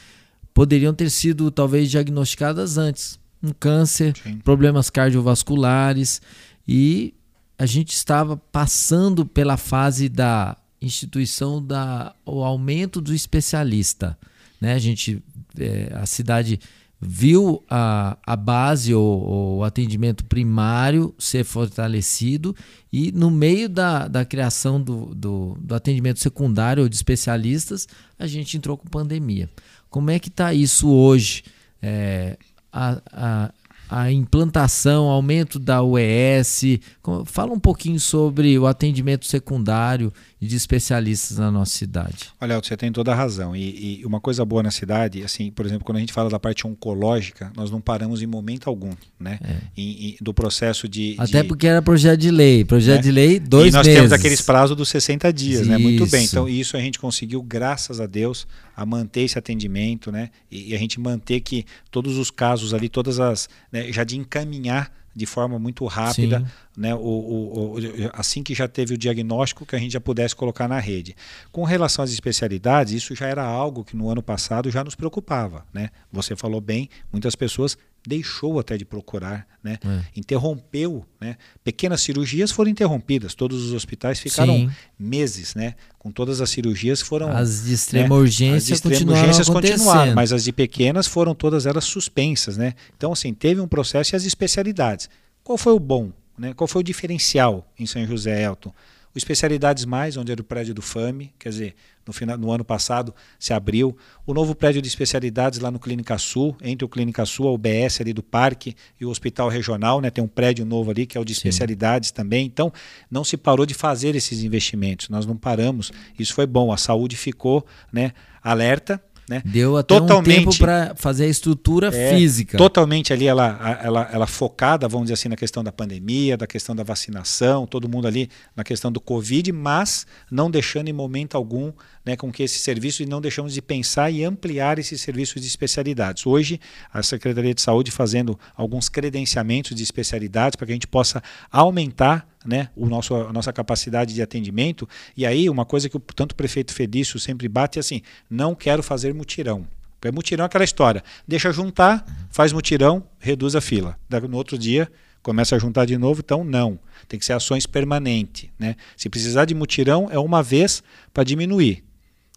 poderiam ter sido talvez diagnosticadas antes. Um câncer, Sim. problemas cardiovasculares e a gente estava passando pela fase da instituição da o aumento do especialista, né? A gente é, a cidade viu a, a base ou o atendimento primário ser fortalecido e no meio da, da criação do, do, do atendimento secundário ou de especialistas, a gente entrou com pandemia. Como é que está isso hoje? É, a, a, a, implantação, aumento da UES. Fala um pouquinho sobre o atendimento secundário e de especialistas na nossa cidade. Olha, você tem toda a razão. E, e, uma coisa boa na cidade, assim, por exemplo, quando a gente fala da parte oncológica, nós não paramos em momento algum, né? É. E, do processo de. Até de... porque era projeto de lei. Projeto é. de lei, dois meses. E nós meses. temos aqueles prazos dos 60 dias, isso. né? Muito bem. Então, isso a gente conseguiu, graças a Deus, a manter esse atendimento, né? E, e a gente manter que todos os casos ali, todas as. Né, já de encaminhar de forma muito rápida, né, o, o, o, assim que já teve o diagnóstico, que a gente já pudesse colocar na rede. Com relação às especialidades, isso já era algo que no ano passado já nos preocupava. Né? Você falou bem, muitas pessoas deixou até de procurar, né? É. interrompeu. Né? Pequenas cirurgias foram interrompidas, todos os hospitais ficaram Sim. meses né? com todas as cirurgias foram. As de extrema né? urgência, as de extrema urgências continuaram, mas as de pequenas foram todas elas suspensas. Né? Então, assim, teve um processo e as especialidades. Qual foi o bom? Né? Qual foi o diferencial em São José Elton? O Especialidades Mais, onde era o prédio do FAME, quer dizer, no, final, no ano passado se abriu. O novo prédio de especialidades lá no Clínica Sul, entre o Clínica Sul, a UBS ali do Parque e o Hospital Regional, né? tem um prédio novo ali que é o de Sim. especialidades também. Então, não se parou de fazer esses investimentos, nós não paramos. Isso foi bom, a saúde ficou né, alerta né? Deu até totalmente, um tempo para fazer a estrutura é, física. Totalmente ali ela, ela, ela focada, vamos dizer assim, na questão da pandemia, da questão da vacinação, todo mundo ali na questão do Covid, mas não deixando em momento algum né, com que esse serviço e não deixamos de pensar e ampliar esses serviços de especialidades. Hoje, a Secretaria de Saúde fazendo alguns credenciamentos de especialidades para que a gente possa aumentar né, o nosso, a nossa capacidade de atendimento. E aí, uma coisa que o, tanto o prefeito Felício sempre bate é assim: não quero fazer mutirão. Porque mutirão é aquela história. Deixa juntar, faz mutirão, reduz a fila. No outro dia, começa a juntar de novo, então não. Tem que ser ações permanentes. Né? Se precisar de mutirão, é uma vez para diminuir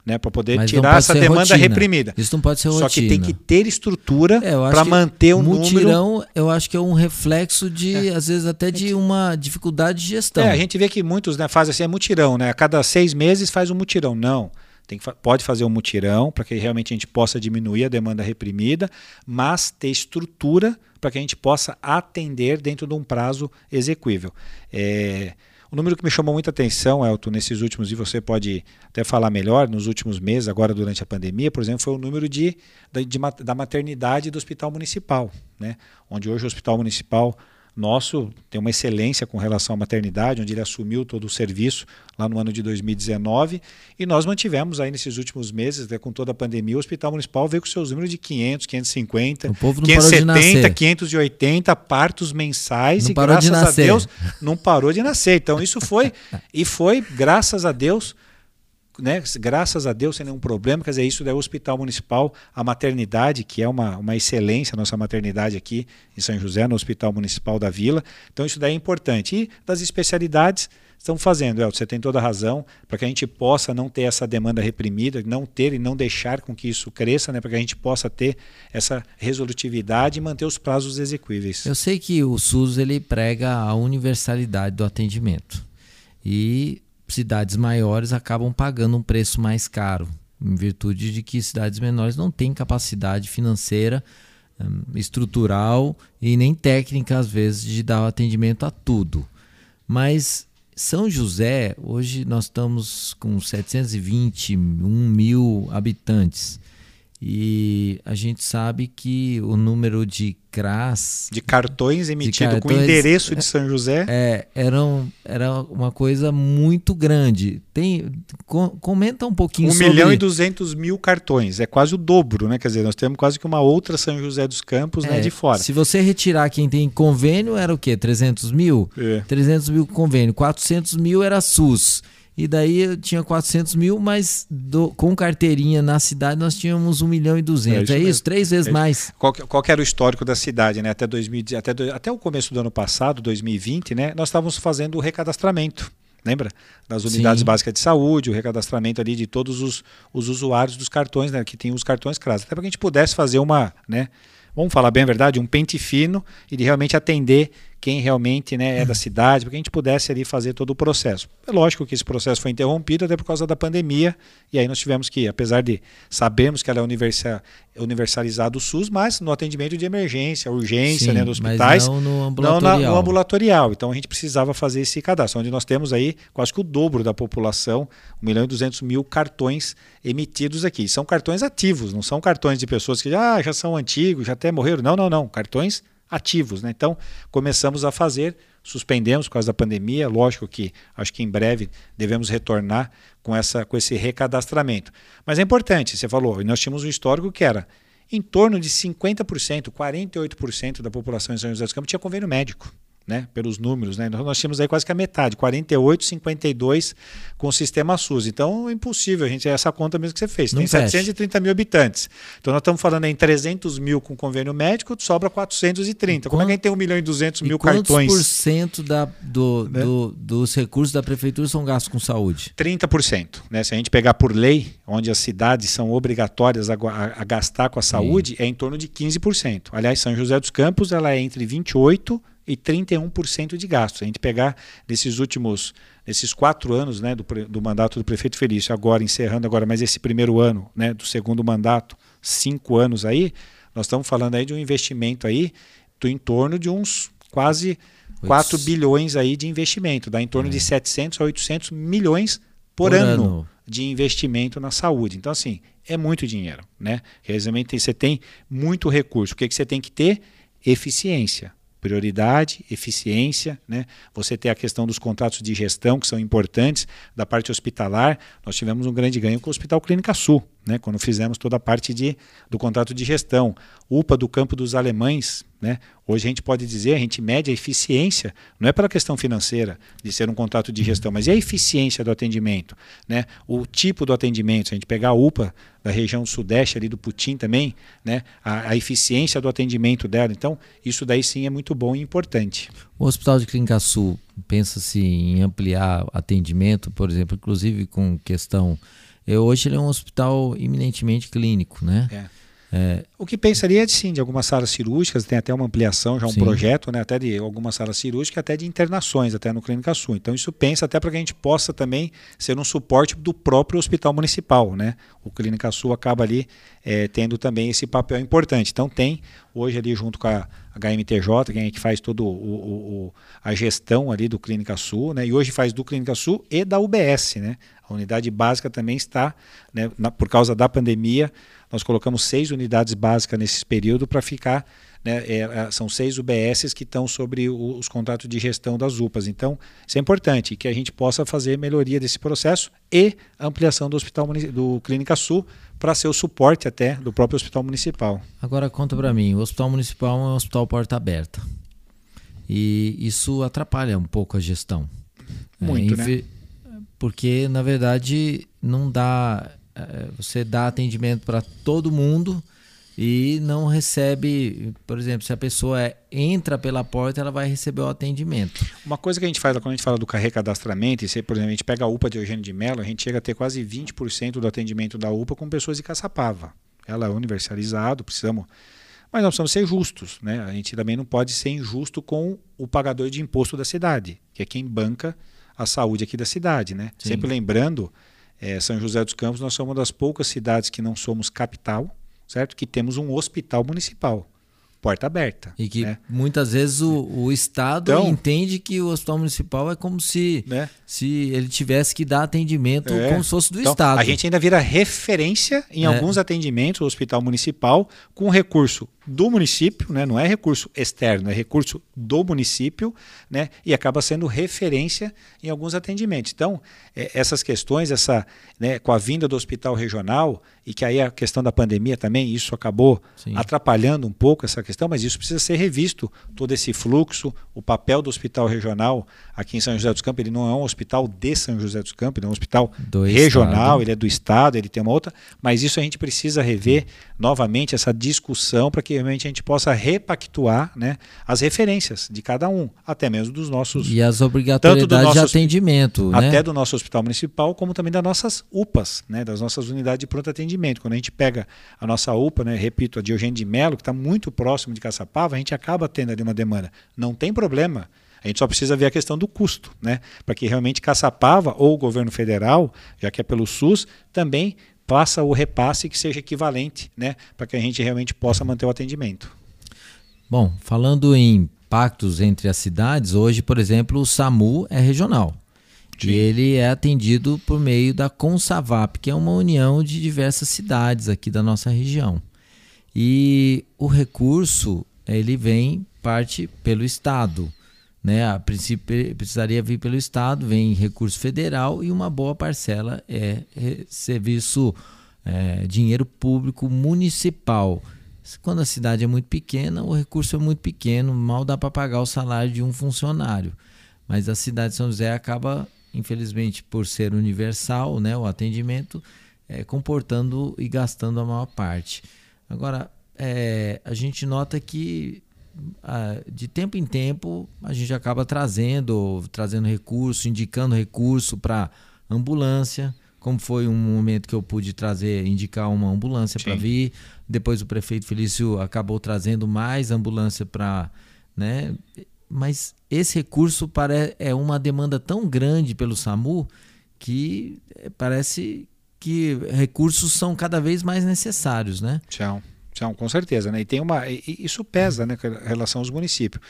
né, para poder Mas tirar essa demanda rotina. reprimida. Isso não pode ser rotina. Só que tem que ter estrutura é, para manter o mutirão, número. eu acho que é um reflexo de, é. às vezes, até de uma dificuldade de gestão. É, a gente vê que muitos né, fazem assim, é mutirão, né? A cada seis meses faz um mutirão. Não. Tem que, pode fazer um mutirão para que realmente a gente possa diminuir a demanda reprimida, mas ter estrutura para que a gente possa atender dentro de um prazo execuível. É, um número que me chamou muita atenção, Elton, nesses últimos, e você pode até falar melhor, nos últimos meses, agora durante a pandemia, por exemplo, foi o número de, de, de da maternidade do Hospital Municipal, né? onde hoje o Hospital Municipal nosso tem uma excelência com relação à maternidade, onde ele assumiu todo o serviço lá no ano de 2019 e nós mantivemos aí nesses últimos meses, até com toda a pandemia, o Hospital Municipal veio com seus números de 500, 550, o povo não 570, 580 partos mensais não e graças de a Deus não parou de nascer. Então isso foi e foi graças a Deus né, graças a Deus sem nenhum problema, quer dizer, isso é o Hospital Municipal, a maternidade, que é uma, uma excelência, a nossa maternidade aqui em São José, no Hospital Municipal da Vila. Então isso daí é importante. E das especialidades, estão fazendo, El, você tem toda a razão, para que a gente possa não ter essa demanda reprimida, não ter e não deixar com que isso cresça, né, para que a gente possa ter essa resolutividade e manter os prazos execuíveis. Eu sei que o SUS ele prega a universalidade do atendimento. E cidades maiores acabam pagando um preço mais caro, em virtude de que cidades menores não têm capacidade financeira, hum, estrutural e nem técnica, às vezes, de dar atendimento a tudo. Mas São José, hoje nós estamos com 721 mil habitantes. E a gente sabe que o número de CRAS. De cartões emitidos com endereço de São José. É, eram, era uma coisa muito grande. Tem, com, comenta um pouquinho um sobre. 1 milhão e 200 mil cartões. É quase o dobro, né? Quer dizer, nós temos quase que uma outra São José dos Campos né, é, né, de fora. Se você retirar quem tem convênio, era o quê? 300 mil? É. 300 mil convênio. 400 mil era SUS. E daí eu tinha 400 mil, mas do, com carteirinha na cidade nós tínhamos 1 milhão e 200. É isso, é isso? Três vezes é mais. Qual, qual era o histórico da cidade, né? Até, 2000, até, até o começo do ano passado, 2020, né? Nós estávamos fazendo o recadastramento. Lembra? Das unidades Sim. básicas de saúde, o recadastramento ali de todos os, os usuários dos cartões, né? Que tinham os cartões CRAS. Até para que a gente pudesse fazer uma, né? Vamos falar bem a verdade, um pente fino e de realmente atender quem realmente né, é da cidade, para que a gente pudesse ali fazer todo o processo. É lógico que esse processo foi interrompido até por causa da pandemia, e aí nós tivemos que, apesar de sabermos que ela é universalizado o SUS, mas no atendimento de emergência, urgência, Sim, né, dos hospitais, não no ambulatorial. não na, no ambulatorial. Então a gente precisava fazer esse cadastro, onde nós temos aí quase que o dobro da população, 1 milhão e 200 mil cartões emitidos aqui. São cartões ativos, não são cartões de pessoas que ah, já são antigos, já até morreram. Não, não, não. Cartões ativos. Né? Então, começamos a fazer, suspendemos por causa da pandemia, lógico que acho que em breve devemos retornar com, essa, com esse recadastramento. Mas é importante, você falou, nós tínhamos um histórico que era em torno de 50%, 48% da população em São José dos Campos tinha convênio médico né, pelos números, né? Nós tínhamos aí quase que a metade, 48, 52 com o sistema SUS. Então é impossível, a gente, é essa conta mesmo que você fez. Não Tem fecha. 730 mil habitantes. Então nós estamos falando em 300 mil com convênio médico, sobra 430. Como é que a gente tem 1 milhão e 200 mil quantos cartões? Quantos por cento da, do, né? do, dos recursos da prefeitura são gastos com saúde? 30%. Né? Se a gente pegar por lei, onde as cidades são obrigatórias a, a, a gastar com a saúde, Sim. é em torno de 15%. Aliás, São José dos Campos ela é entre 28% e 31% de gastos. A gente pegar desses últimos, esses quatro anos né, do, do mandato do prefeito Felício, agora encerrando agora, mas esse primeiro ano né, do segundo mandato, cinco anos aí, nós estamos falando aí de um investimento aí do em torno de uns quase 4 bilhões aí de investimento, dá em torno é. de 700 a 800 milhões por, por ano, ano, de investimento na saúde. Então, assim, é muito dinheiro, né? Realmente você tem muito recurso. O que, que você tem que ter? Eficiência prioridade, eficiência, né? Você tem a questão dos contratos de gestão que são importantes da parte hospitalar. Nós tivemos um grande ganho com o Hospital Clínica Sul, né? Quando fizemos toda a parte de, do contrato de gestão, UPA do Campo dos Alemães, né? Hoje a gente pode dizer, a gente mede a eficiência, não é pela questão financeira de ser um contrato de gestão, mas é a eficiência do atendimento, né? O tipo do atendimento, se a gente pegar a UPA da região sudeste ali do Putim também, né? A, a eficiência do atendimento dela, então isso daí sim é muito bom e importante. O Hospital de Clínica Sul pensa-se em ampliar atendimento, por exemplo, inclusive com questão eu, hoje ele é um hospital eminentemente clínico, né? É. É... O que pensaria é de sim, de algumas salas cirúrgicas, tem até uma ampliação, já um sim. projeto, né, até de algumas salas cirúrgicas, até de internações, até no Clínica Sul. Então isso pensa até para que a gente possa também ser um suporte do próprio hospital municipal, né? O Clínica Sul acaba ali é, tendo também esse papel importante. Então tem hoje ali junto com a HMTJ, quem é que faz todo o, o, o, a gestão ali do Clínica Sul, né? E hoje faz do Clínica Sul e da UBS, né? A unidade básica também está, né, na, por causa da pandemia, nós colocamos seis unidades básicas nesse período para ficar. Né, é, é são seis UBSs que estão sobre o, os contratos de gestão das UPAs. Então, isso é importante, que a gente possa fazer melhoria desse processo e ampliação do Hospital do Clínica Sul para ser o suporte até do próprio Hospital Municipal. Agora conta para mim, o Hospital Municipal é um hospital porta aberta. E isso atrapalha um pouco a gestão. Muito, é, né? Porque, na verdade, não dá você dá atendimento para todo mundo e não recebe, por exemplo, se a pessoa é, entra pela porta, ela vai receber o atendimento. Uma coisa que a gente faz quando a gente fala do recadastramento, e se, por exemplo, a gente pega a UPA de Eugênio de Mello, a gente chega a ter quase 20% do atendimento da UPA com pessoas de Caçapava. Ela é universalizado, precisamos. Mas nós precisamos ser justos, né? A gente também não pode ser injusto com o pagador de imposto da cidade, que é quem banca a saúde aqui da cidade, né? Sim. Sempre lembrando é, São José dos Campos, nós somos uma das poucas cidades que não somos capital, certo? Que temos um hospital municipal porta aberta. E que né? muitas vezes o, o Estado então, entende que o hospital municipal é como se, né? se ele tivesse que dar atendimento é. como se fosse do então, Estado. A gente ainda vira referência em é. alguns atendimentos, o hospital municipal, com recurso do município, né? não é recurso externo, é recurso do município, né? e acaba sendo referência em alguns atendimentos. Então, é, essas questões, essa, né, com a vinda do hospital regional, e que aí a questão da pandemia também, isso acabou Sim. atrapalhando um pouco essa questão, mas isso precisa ser revisto, todo esse fluxo, o papel do hospital regional aqui em São José dos Campos, ele não é um hospital de São José dos Campos, ele é um hospital do regional, estado. ele é do Estado, ele tem uma outra, mas isso a gente precisa rever novamente, essa discussão, para que que realmente a gente possa repactuar né, as referências de cada um, até mesmo dos nossos. E as obrigatoriedades nosso, de atendimento. Até né? do nosso hospital municipal, como também das nossas UPAs, né, das nossas unidades de pronto atendimento atendimento. Quando a gente pega a nossa UPA, né, repito, a Diogênio de Melo, que está muito próximo de Caçapava, a gente acaba tendo ali uma demanda. Não tem problema. A gente só precisa ver a questão do custo, né? Para que realmente Caçapava ou o governo federal, já que é pelo SUS, também faça o repasse que seja equivalente, né? Para que a gente realmente possa manter o atendimento. Bom, falando em pactos entre as cidades, hoje, por exemplo, o SAMU é regional. Sim. Ele é atendido por meio da Consavap, que é uma união de diversas cidades aqui da nossa região. E o recurso, ele vem parte pelo Estado. Né? A princípio precisaria vir pelo Estado, vem recurso federal e uma boa parcela é, serviço, é, dinheiro público municipal. Quando a cidade é muito pequena, o recurso é muito pequeno, mal dá para pagar o salário de um funcionário. Mas a cidade de São José acaba, infelizmente, por ser universal, né, o atendimento, é, comportando e gastando a maior parte. Agora, é, a gente nota que de tempo em tempo a gente acaba trazendo, trazendo recurso, indicando recurso para ambulância, como foi um momento que eu pude trazer, indicar uma ambulância para vir. Depois o prefeito Felício acabou trazendo mais ambulância para, né? Mas esse recurso para é uma demanda tão grande pelo SAMU que eh, parece que recursos são cada vez mais necessários, né? Tchau. Então, com certeza, né? E tem uma, e isso pesa, né, em relação aos municípios.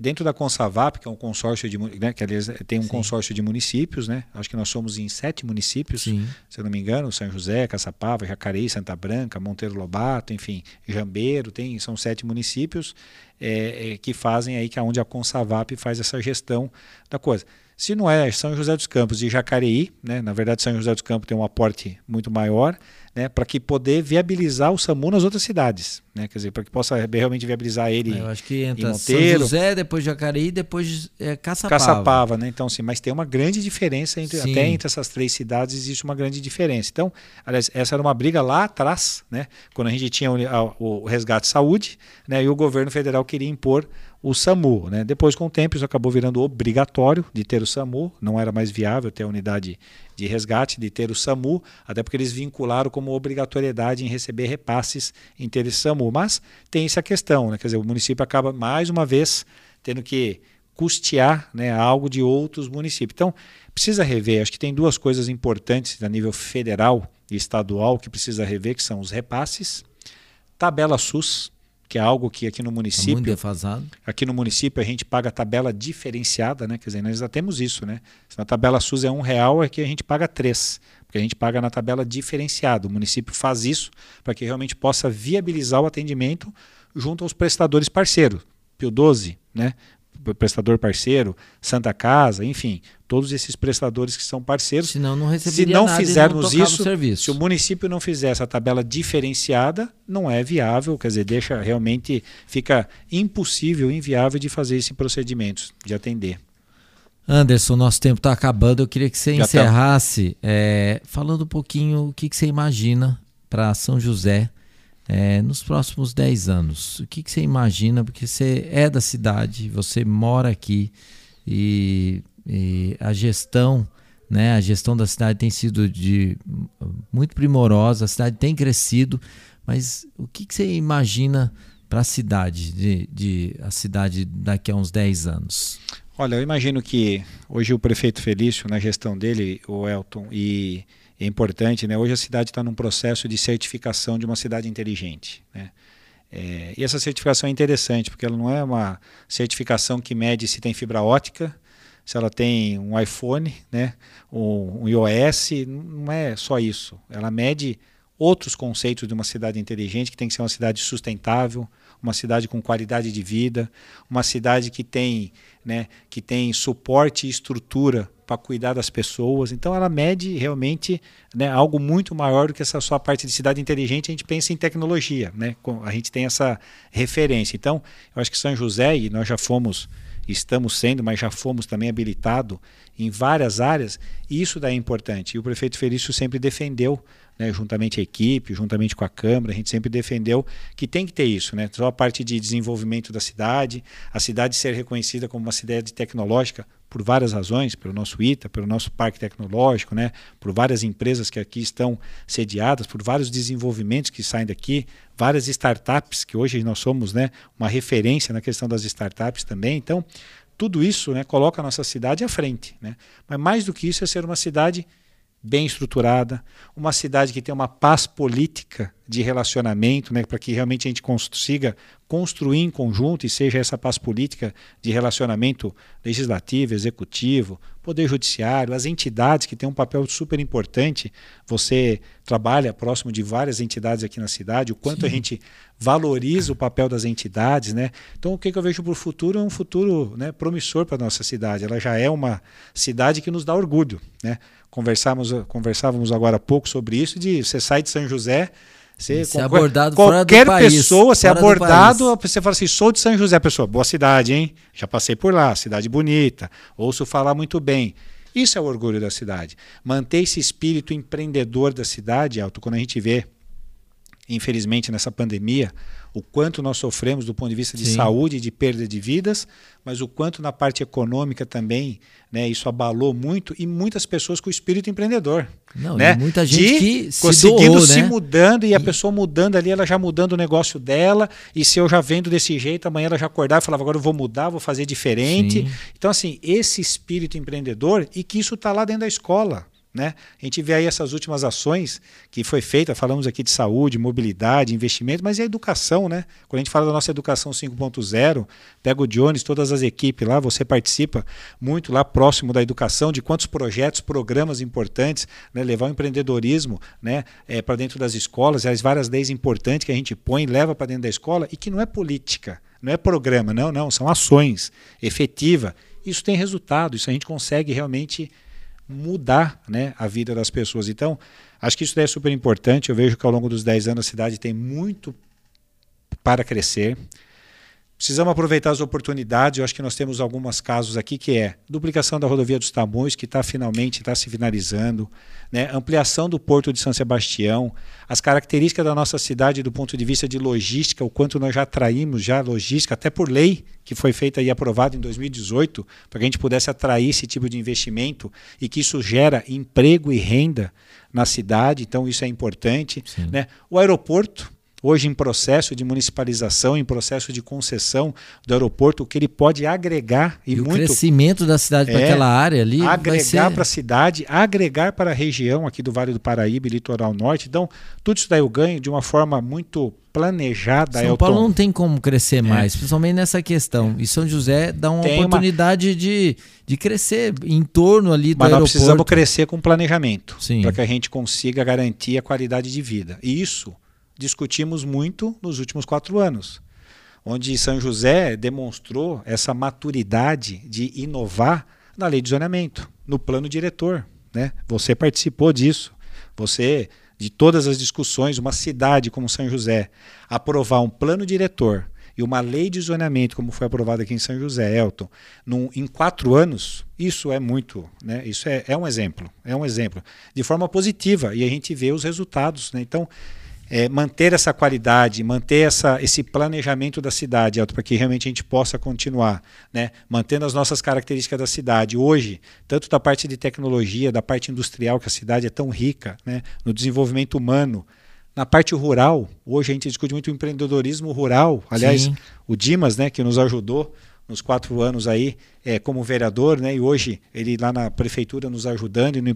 Dentro da Consavap, que é um consórcio de, né, que aliás tem um Sim. consórcio de municípios, né? Acho que nós somos em sete municípios, Sim. se eu não me engano, São José, Caçapava, Jacareí, Santa Branca, Monteiro Lobato, enfim, Jambeiro, tem, são sete municípios é, é, que fazem aí que é onde a Consavap faz essa gestão da coisa. Se não é São José dos Campos e Jacareí, né? Na verdade, São José dos Campos tem um aporte muito maior né, para que poder viabilizar o SAMU nas outras cidades, né, quer dizer, para que possa realmente viabilizar ele. Eu acho que entra em Monteiro, São José, depois Jacareí, depois é, Caçapava. Caçapava, né? Então, sim, mas tem uma grande diferença entre sim. até entre essas três cidades existe uma grande diferença. Então, aliás, essa era uma briga lá atrás, né, quando a gente tinha o, o resgate saúde, né, e o governo federal queria impor o SAMU. Né? Depois, com o tempo, isso acabou virando obrigatório de ter o SAMU, não era mais viável ter a unidade de resgate, de ter o SAMU, até porque eles vincularam como obrigatoriedade em receber repasses em ter esse SAMU. Mas tem essa questão, né? quer dizer, o município acaba mais uma vez tendo que custear né, algo de outros municípios. Então, precisa rever. Acho que tem duas coisas importantes a nível federal e estadual que precisa rever, que são os repasses, tabela SUS, que é algo que aqui no município. Tá muito defasado. Aqui no município a gente paga tabela diferenciada, né? Quer dizer, nós já temos isso, né? Se na tabela SUS é um real, aqui a gente paga três, porque a gente paga na tabela diferenciada. O município faz isso para que realmente possa viabilizar o atendimento junto aos prestadores parceiros. Pio 12, né? Prestador parceiro, Santa Casa, enfim, todos esses prestadores que são parceiros. Senão não se não fizermos não isso, se o município não fizer essa tabela diferenciada, não é viável, quer dizer, deixa realmente fica impossível, inviável de fazer esse procedimento, de atender. Anderson, nosso tempo está acabando. Eu queria que você Já tá. encerrasse é, falando um pouquinho o que, que você imagina para São José é, nos próximos 10 anos? O que, que, você imagina? Porque você é da cidade, você mora aqui e, e, a gestão, né, a gestão da cidade tem sido de, muito primorosa, a cidade tem crescido, mas o que, que você imagina para a cidade, de, de, a cidade daqui a uns 10 anos? Olha, eu imagino que hoje o prefeito Felício, na gestão dele, o Elton, e é importante. Né? Hoje a cidade está num processo de certificação de uma cidade inteligente. Né? É, e essa certificação é interessante, porque ela não é uma certificação que mede se tem fibra ótica, se ela tem um iPhone, né, um, um iOS, não é só isso. Ela mede outros conceitos de uma cidade inteligente, que tem que ser uma cidade sustentável, uma cidade com qualidade de vida, uma cidade que tem, né, que tem suporte e estrutura para cuidar das pessoas. Então ela mede realmente né, algo muito maior do que essa só parte de cidade inteligente. A gente pensa em tecnologia, né? A gente tem essa referência. Então eu acho que São José e nós já fomos estamos sendo, mas já fomos também habilitado em várias áreas, isso daí é importante. E o prefeito Felício sempre defendeu né, juntamente a equipe, juntamente com a Câmara, a gente sempre defendeu que tem que ter isso, né? Só a parte de desenvolvimento da cidade, a cidade ser reconhecida como uma cidade tecnológica por várias razões, pelo nosso ITA, pelo nosso parque tecnológico, né, por várias empresas que aqui estão sediadas, por vários desenvolvimentos que saem daqui, várias startups que hoje nós somos, né, uma referência na questão das startups também. Então, tudo isso, né, coloca a nossa cidade à frente, né? Mas mais do que isso é ser uma cidade bem estruturada, uma cidade que tem uma paz política de relacionamento, né, para que realmente a gente consiga construir em conjunto e seja essa paz política de relacionamento legislativo, executivo, poder judiciário, as entidades que têm um papel super importante. Você trabalha próximo de várias entidades aqui na cidade, o quanto Sim. a gente valoriza o papel das entidades, né? Então o que, eu vejo para o futuro é um futuro né, promissor para a nossa cidade. Ela já é uma cidade que nos dá orgulho, né? Conversávamos, conversávamos agora há pouco sobre isso, de você sai de São José, você, ser abordado qualquer país, pessoa ser abordado, você fala assim, sou de São José, pessoa, boa cidade, hein? Já passei por lá, cidade bonita, ouço falar muito bem. Isso é o orgulho da cidade. Manter esse espírito empreendedor da cidade, Alto, quando a gente vê, infelizmente, nessa pandemia, o quanto nós sofremos do ponto de vista de Sim. saúde e de perda de vidas, mas o quanto na parte econômica também, né, isso abalou muito e muitas pessoas com o espírito empreendedor. Não, né? muita gente de que se conseguindo doou, se né? mudando e, e, a pessoa mudando ali, ela já mudando o negócio dela, e se eu já vendo desse jeito, amanhã ela já acordava e falava, agora eu vou mudar, vou fazer diferente. Sim. Então, assim, esse espírito empreendedor e que isso está lá dentro da escola. Né? A gente vê aí essas últimas ações que foi feita, falamos aqui de saúde, mobilidade, investimento, mas e a educação, né? Quando a gente fala da nossa educação 5.0, pega o Jones, todas as equipes lá, você participa muito lá próximo da educação, de quantos projetos, programas importantes, né? levar o empreendedorismo né? É, para dentro das escolas, as várias leis importantes que a gente põe, leva para dentro da escola e que não é política, não é programa, não, não, são ações efetivas. Isso tem resultado, isso a gente consegue realmente mudar né, a vida das pessoas. Então, acho que isso é super importante. Eu vejo que ao longo dos 10 anos a cidade tem muito para crescer. Precisamos aproveitar as oportunidades. Eu acho que nós temos alguns casos aqui que é duplicação da rodovia dos Tamoios, que está finalmente está se finalizando, né? ampliação do porto de São Sebastião, as características da nossa cidade do ponto de vista de logística, o quanto nós já atraímos já logística, até por lei que foi feita e aprovada em 2018, para que a gente pudesse atrair esse tipo de investimento e que isso gera emprego e renda na cidade. Então isso é importante, né? O aeroporto hoje em processo de municipalização, em processo de concessão do aeroporto, o que ele pode agregar e, e muito. O crescimento da cidade é, para aquela área ali. Agregar ser... para a cidade, agregar para a região aqui do Vale do Paraíba e Litoral Norte. Então, tudo isso daí eu ganho de uma forma muito planejada. São Paulo não tem como crescer é. mais, principalmente nessa questão. E São José dá uma tem oportunidade uma... de, de crescer em torno ali do Mas nós aeroporto. precisamos crescer com planejamento para que a gente consiga garantir a qualidade de vida. E isso discutimos muito nos últimos quatro anos, onde São José demonstrou essa maturidade de inovar na lei de zoneamento, no plano diretor. Né? Você participou disso. Você, de todas as discussões, uma cidade como São José, aprovar um plano diretor e uma lei de zoneamento, como foi aprovada aqui em São José, Elton, num, em quatro anos, isso é muito, né? isso é, é um exemplo, é um exemplo, de forma positiva, e a gente vê os resultados. Né? Então, é, manter essa qualidade, manter essa, esse planejamento da cidade, para que realmente a gente possa continuar, né, mantendo as nossas características da cidade. Hoje, tanto da parte de tecnologia, da parte industrial, que a cidade é tão rica, né, no desenvolvimento humano, na parte rural, hoje a gente discute muito o empreendedorismo rural. Aliás, Sim. o Dimas, né, que nos ajudou nos quatro anos aí é, como vereador, né, e hoje ele lá na prefeitura nos ajudando no,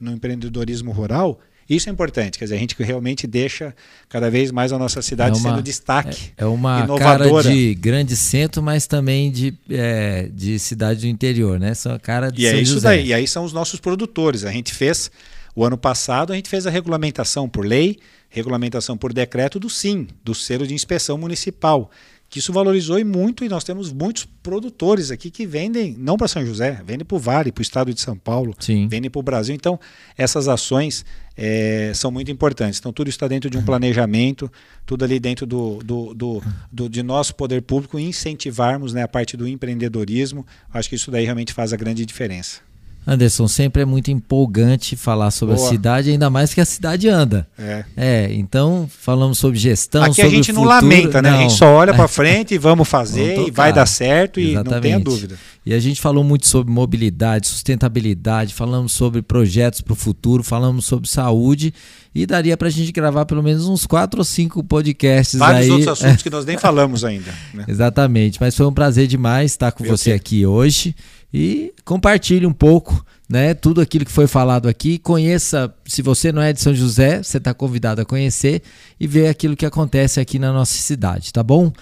no empreendedorismo rural, isso é importante, quer dizer, a gente realmente deixa cada vez mais a nossa cidade é uma, sendo destaque. É, é uma inovadora. cara de grande centro, mas também de, é, de cidade do interior, né? São a cara de e é São é isso José. daí. E aí são os nossos produtores. A gente fez, o ano passado, a gente fez a regulamentação por lei, regulamentação por decreto do SIM, do selo de inspeção municipal que isso valorizou e muito, e nós temos muitos produtores aqui que vendem, não para São José, vendem para o Vale, para o estado de São Paulo, Sim. vendem para o Brasil. Então, essas ações é, são muito importantes. Então, tudo está dentro de um uhum. planejamento, tudo ali dentro do, do, do, do, de nosso poder público incentivarmos né, a parte do empreendedorismo. Acho que isso daí realmente faz a grande diferença. Anderson, sempre é muito empolgante falar sobre Boa. a cidade, ainda mais que a cidade anda. É. É, então falamos sobre gestão, Aqui sobre a gente não lamenta, né? Não. A gente só olha para frente e vamos fazer vamos e vai dar certo Exatamente. e não tenha dúvida. E a gente falou muito sobre mobilidade, sustentabilidade, falamos sobre projetos para o futuro, falamos sobre saúde e daria para a gente gravar pelo menos uns quatro ou cinco podcasts Vários aí. outros assuntos que nós nem falamos ainda. Né? Exatamente, mas foi um prazer demais estar com Eu você aqui hoje e compartilhe um pouco né, tudo aquilo que foi falado aqui. Conheça, se você não é de São José, você está convidado a conhecer e ver aquilo que acontece aqui na nossa cidade, tá bom?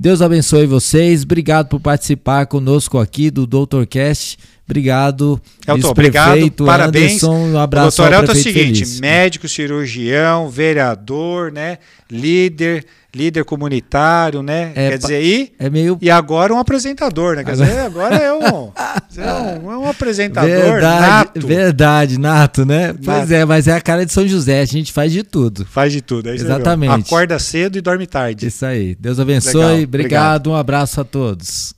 Deus abençoe vocês. Obrigado por participar conosco aqui do Doutorcast. Obrigado, Elton, obrigado, parabéns. Anderson, um abraço o doutor Elton é o seguinte, feliz. médico, cirurgião, vereador, né, líder, líder comunitário, né? É, Quer dizer, e, é meio... e agora um apresentador, né? Quer dizer, agora é um, é um, é um apresentador verdade, nato. Verdade, nato, né? Nato. Pois é, mas é a cara de São José, a gente faz de tudo. Faz de tudo, é isso Exatamente. Acorda cedo e dorme tarde. Isso aí. Deus abençoe, obrigado, obrigado, um abraço a todos.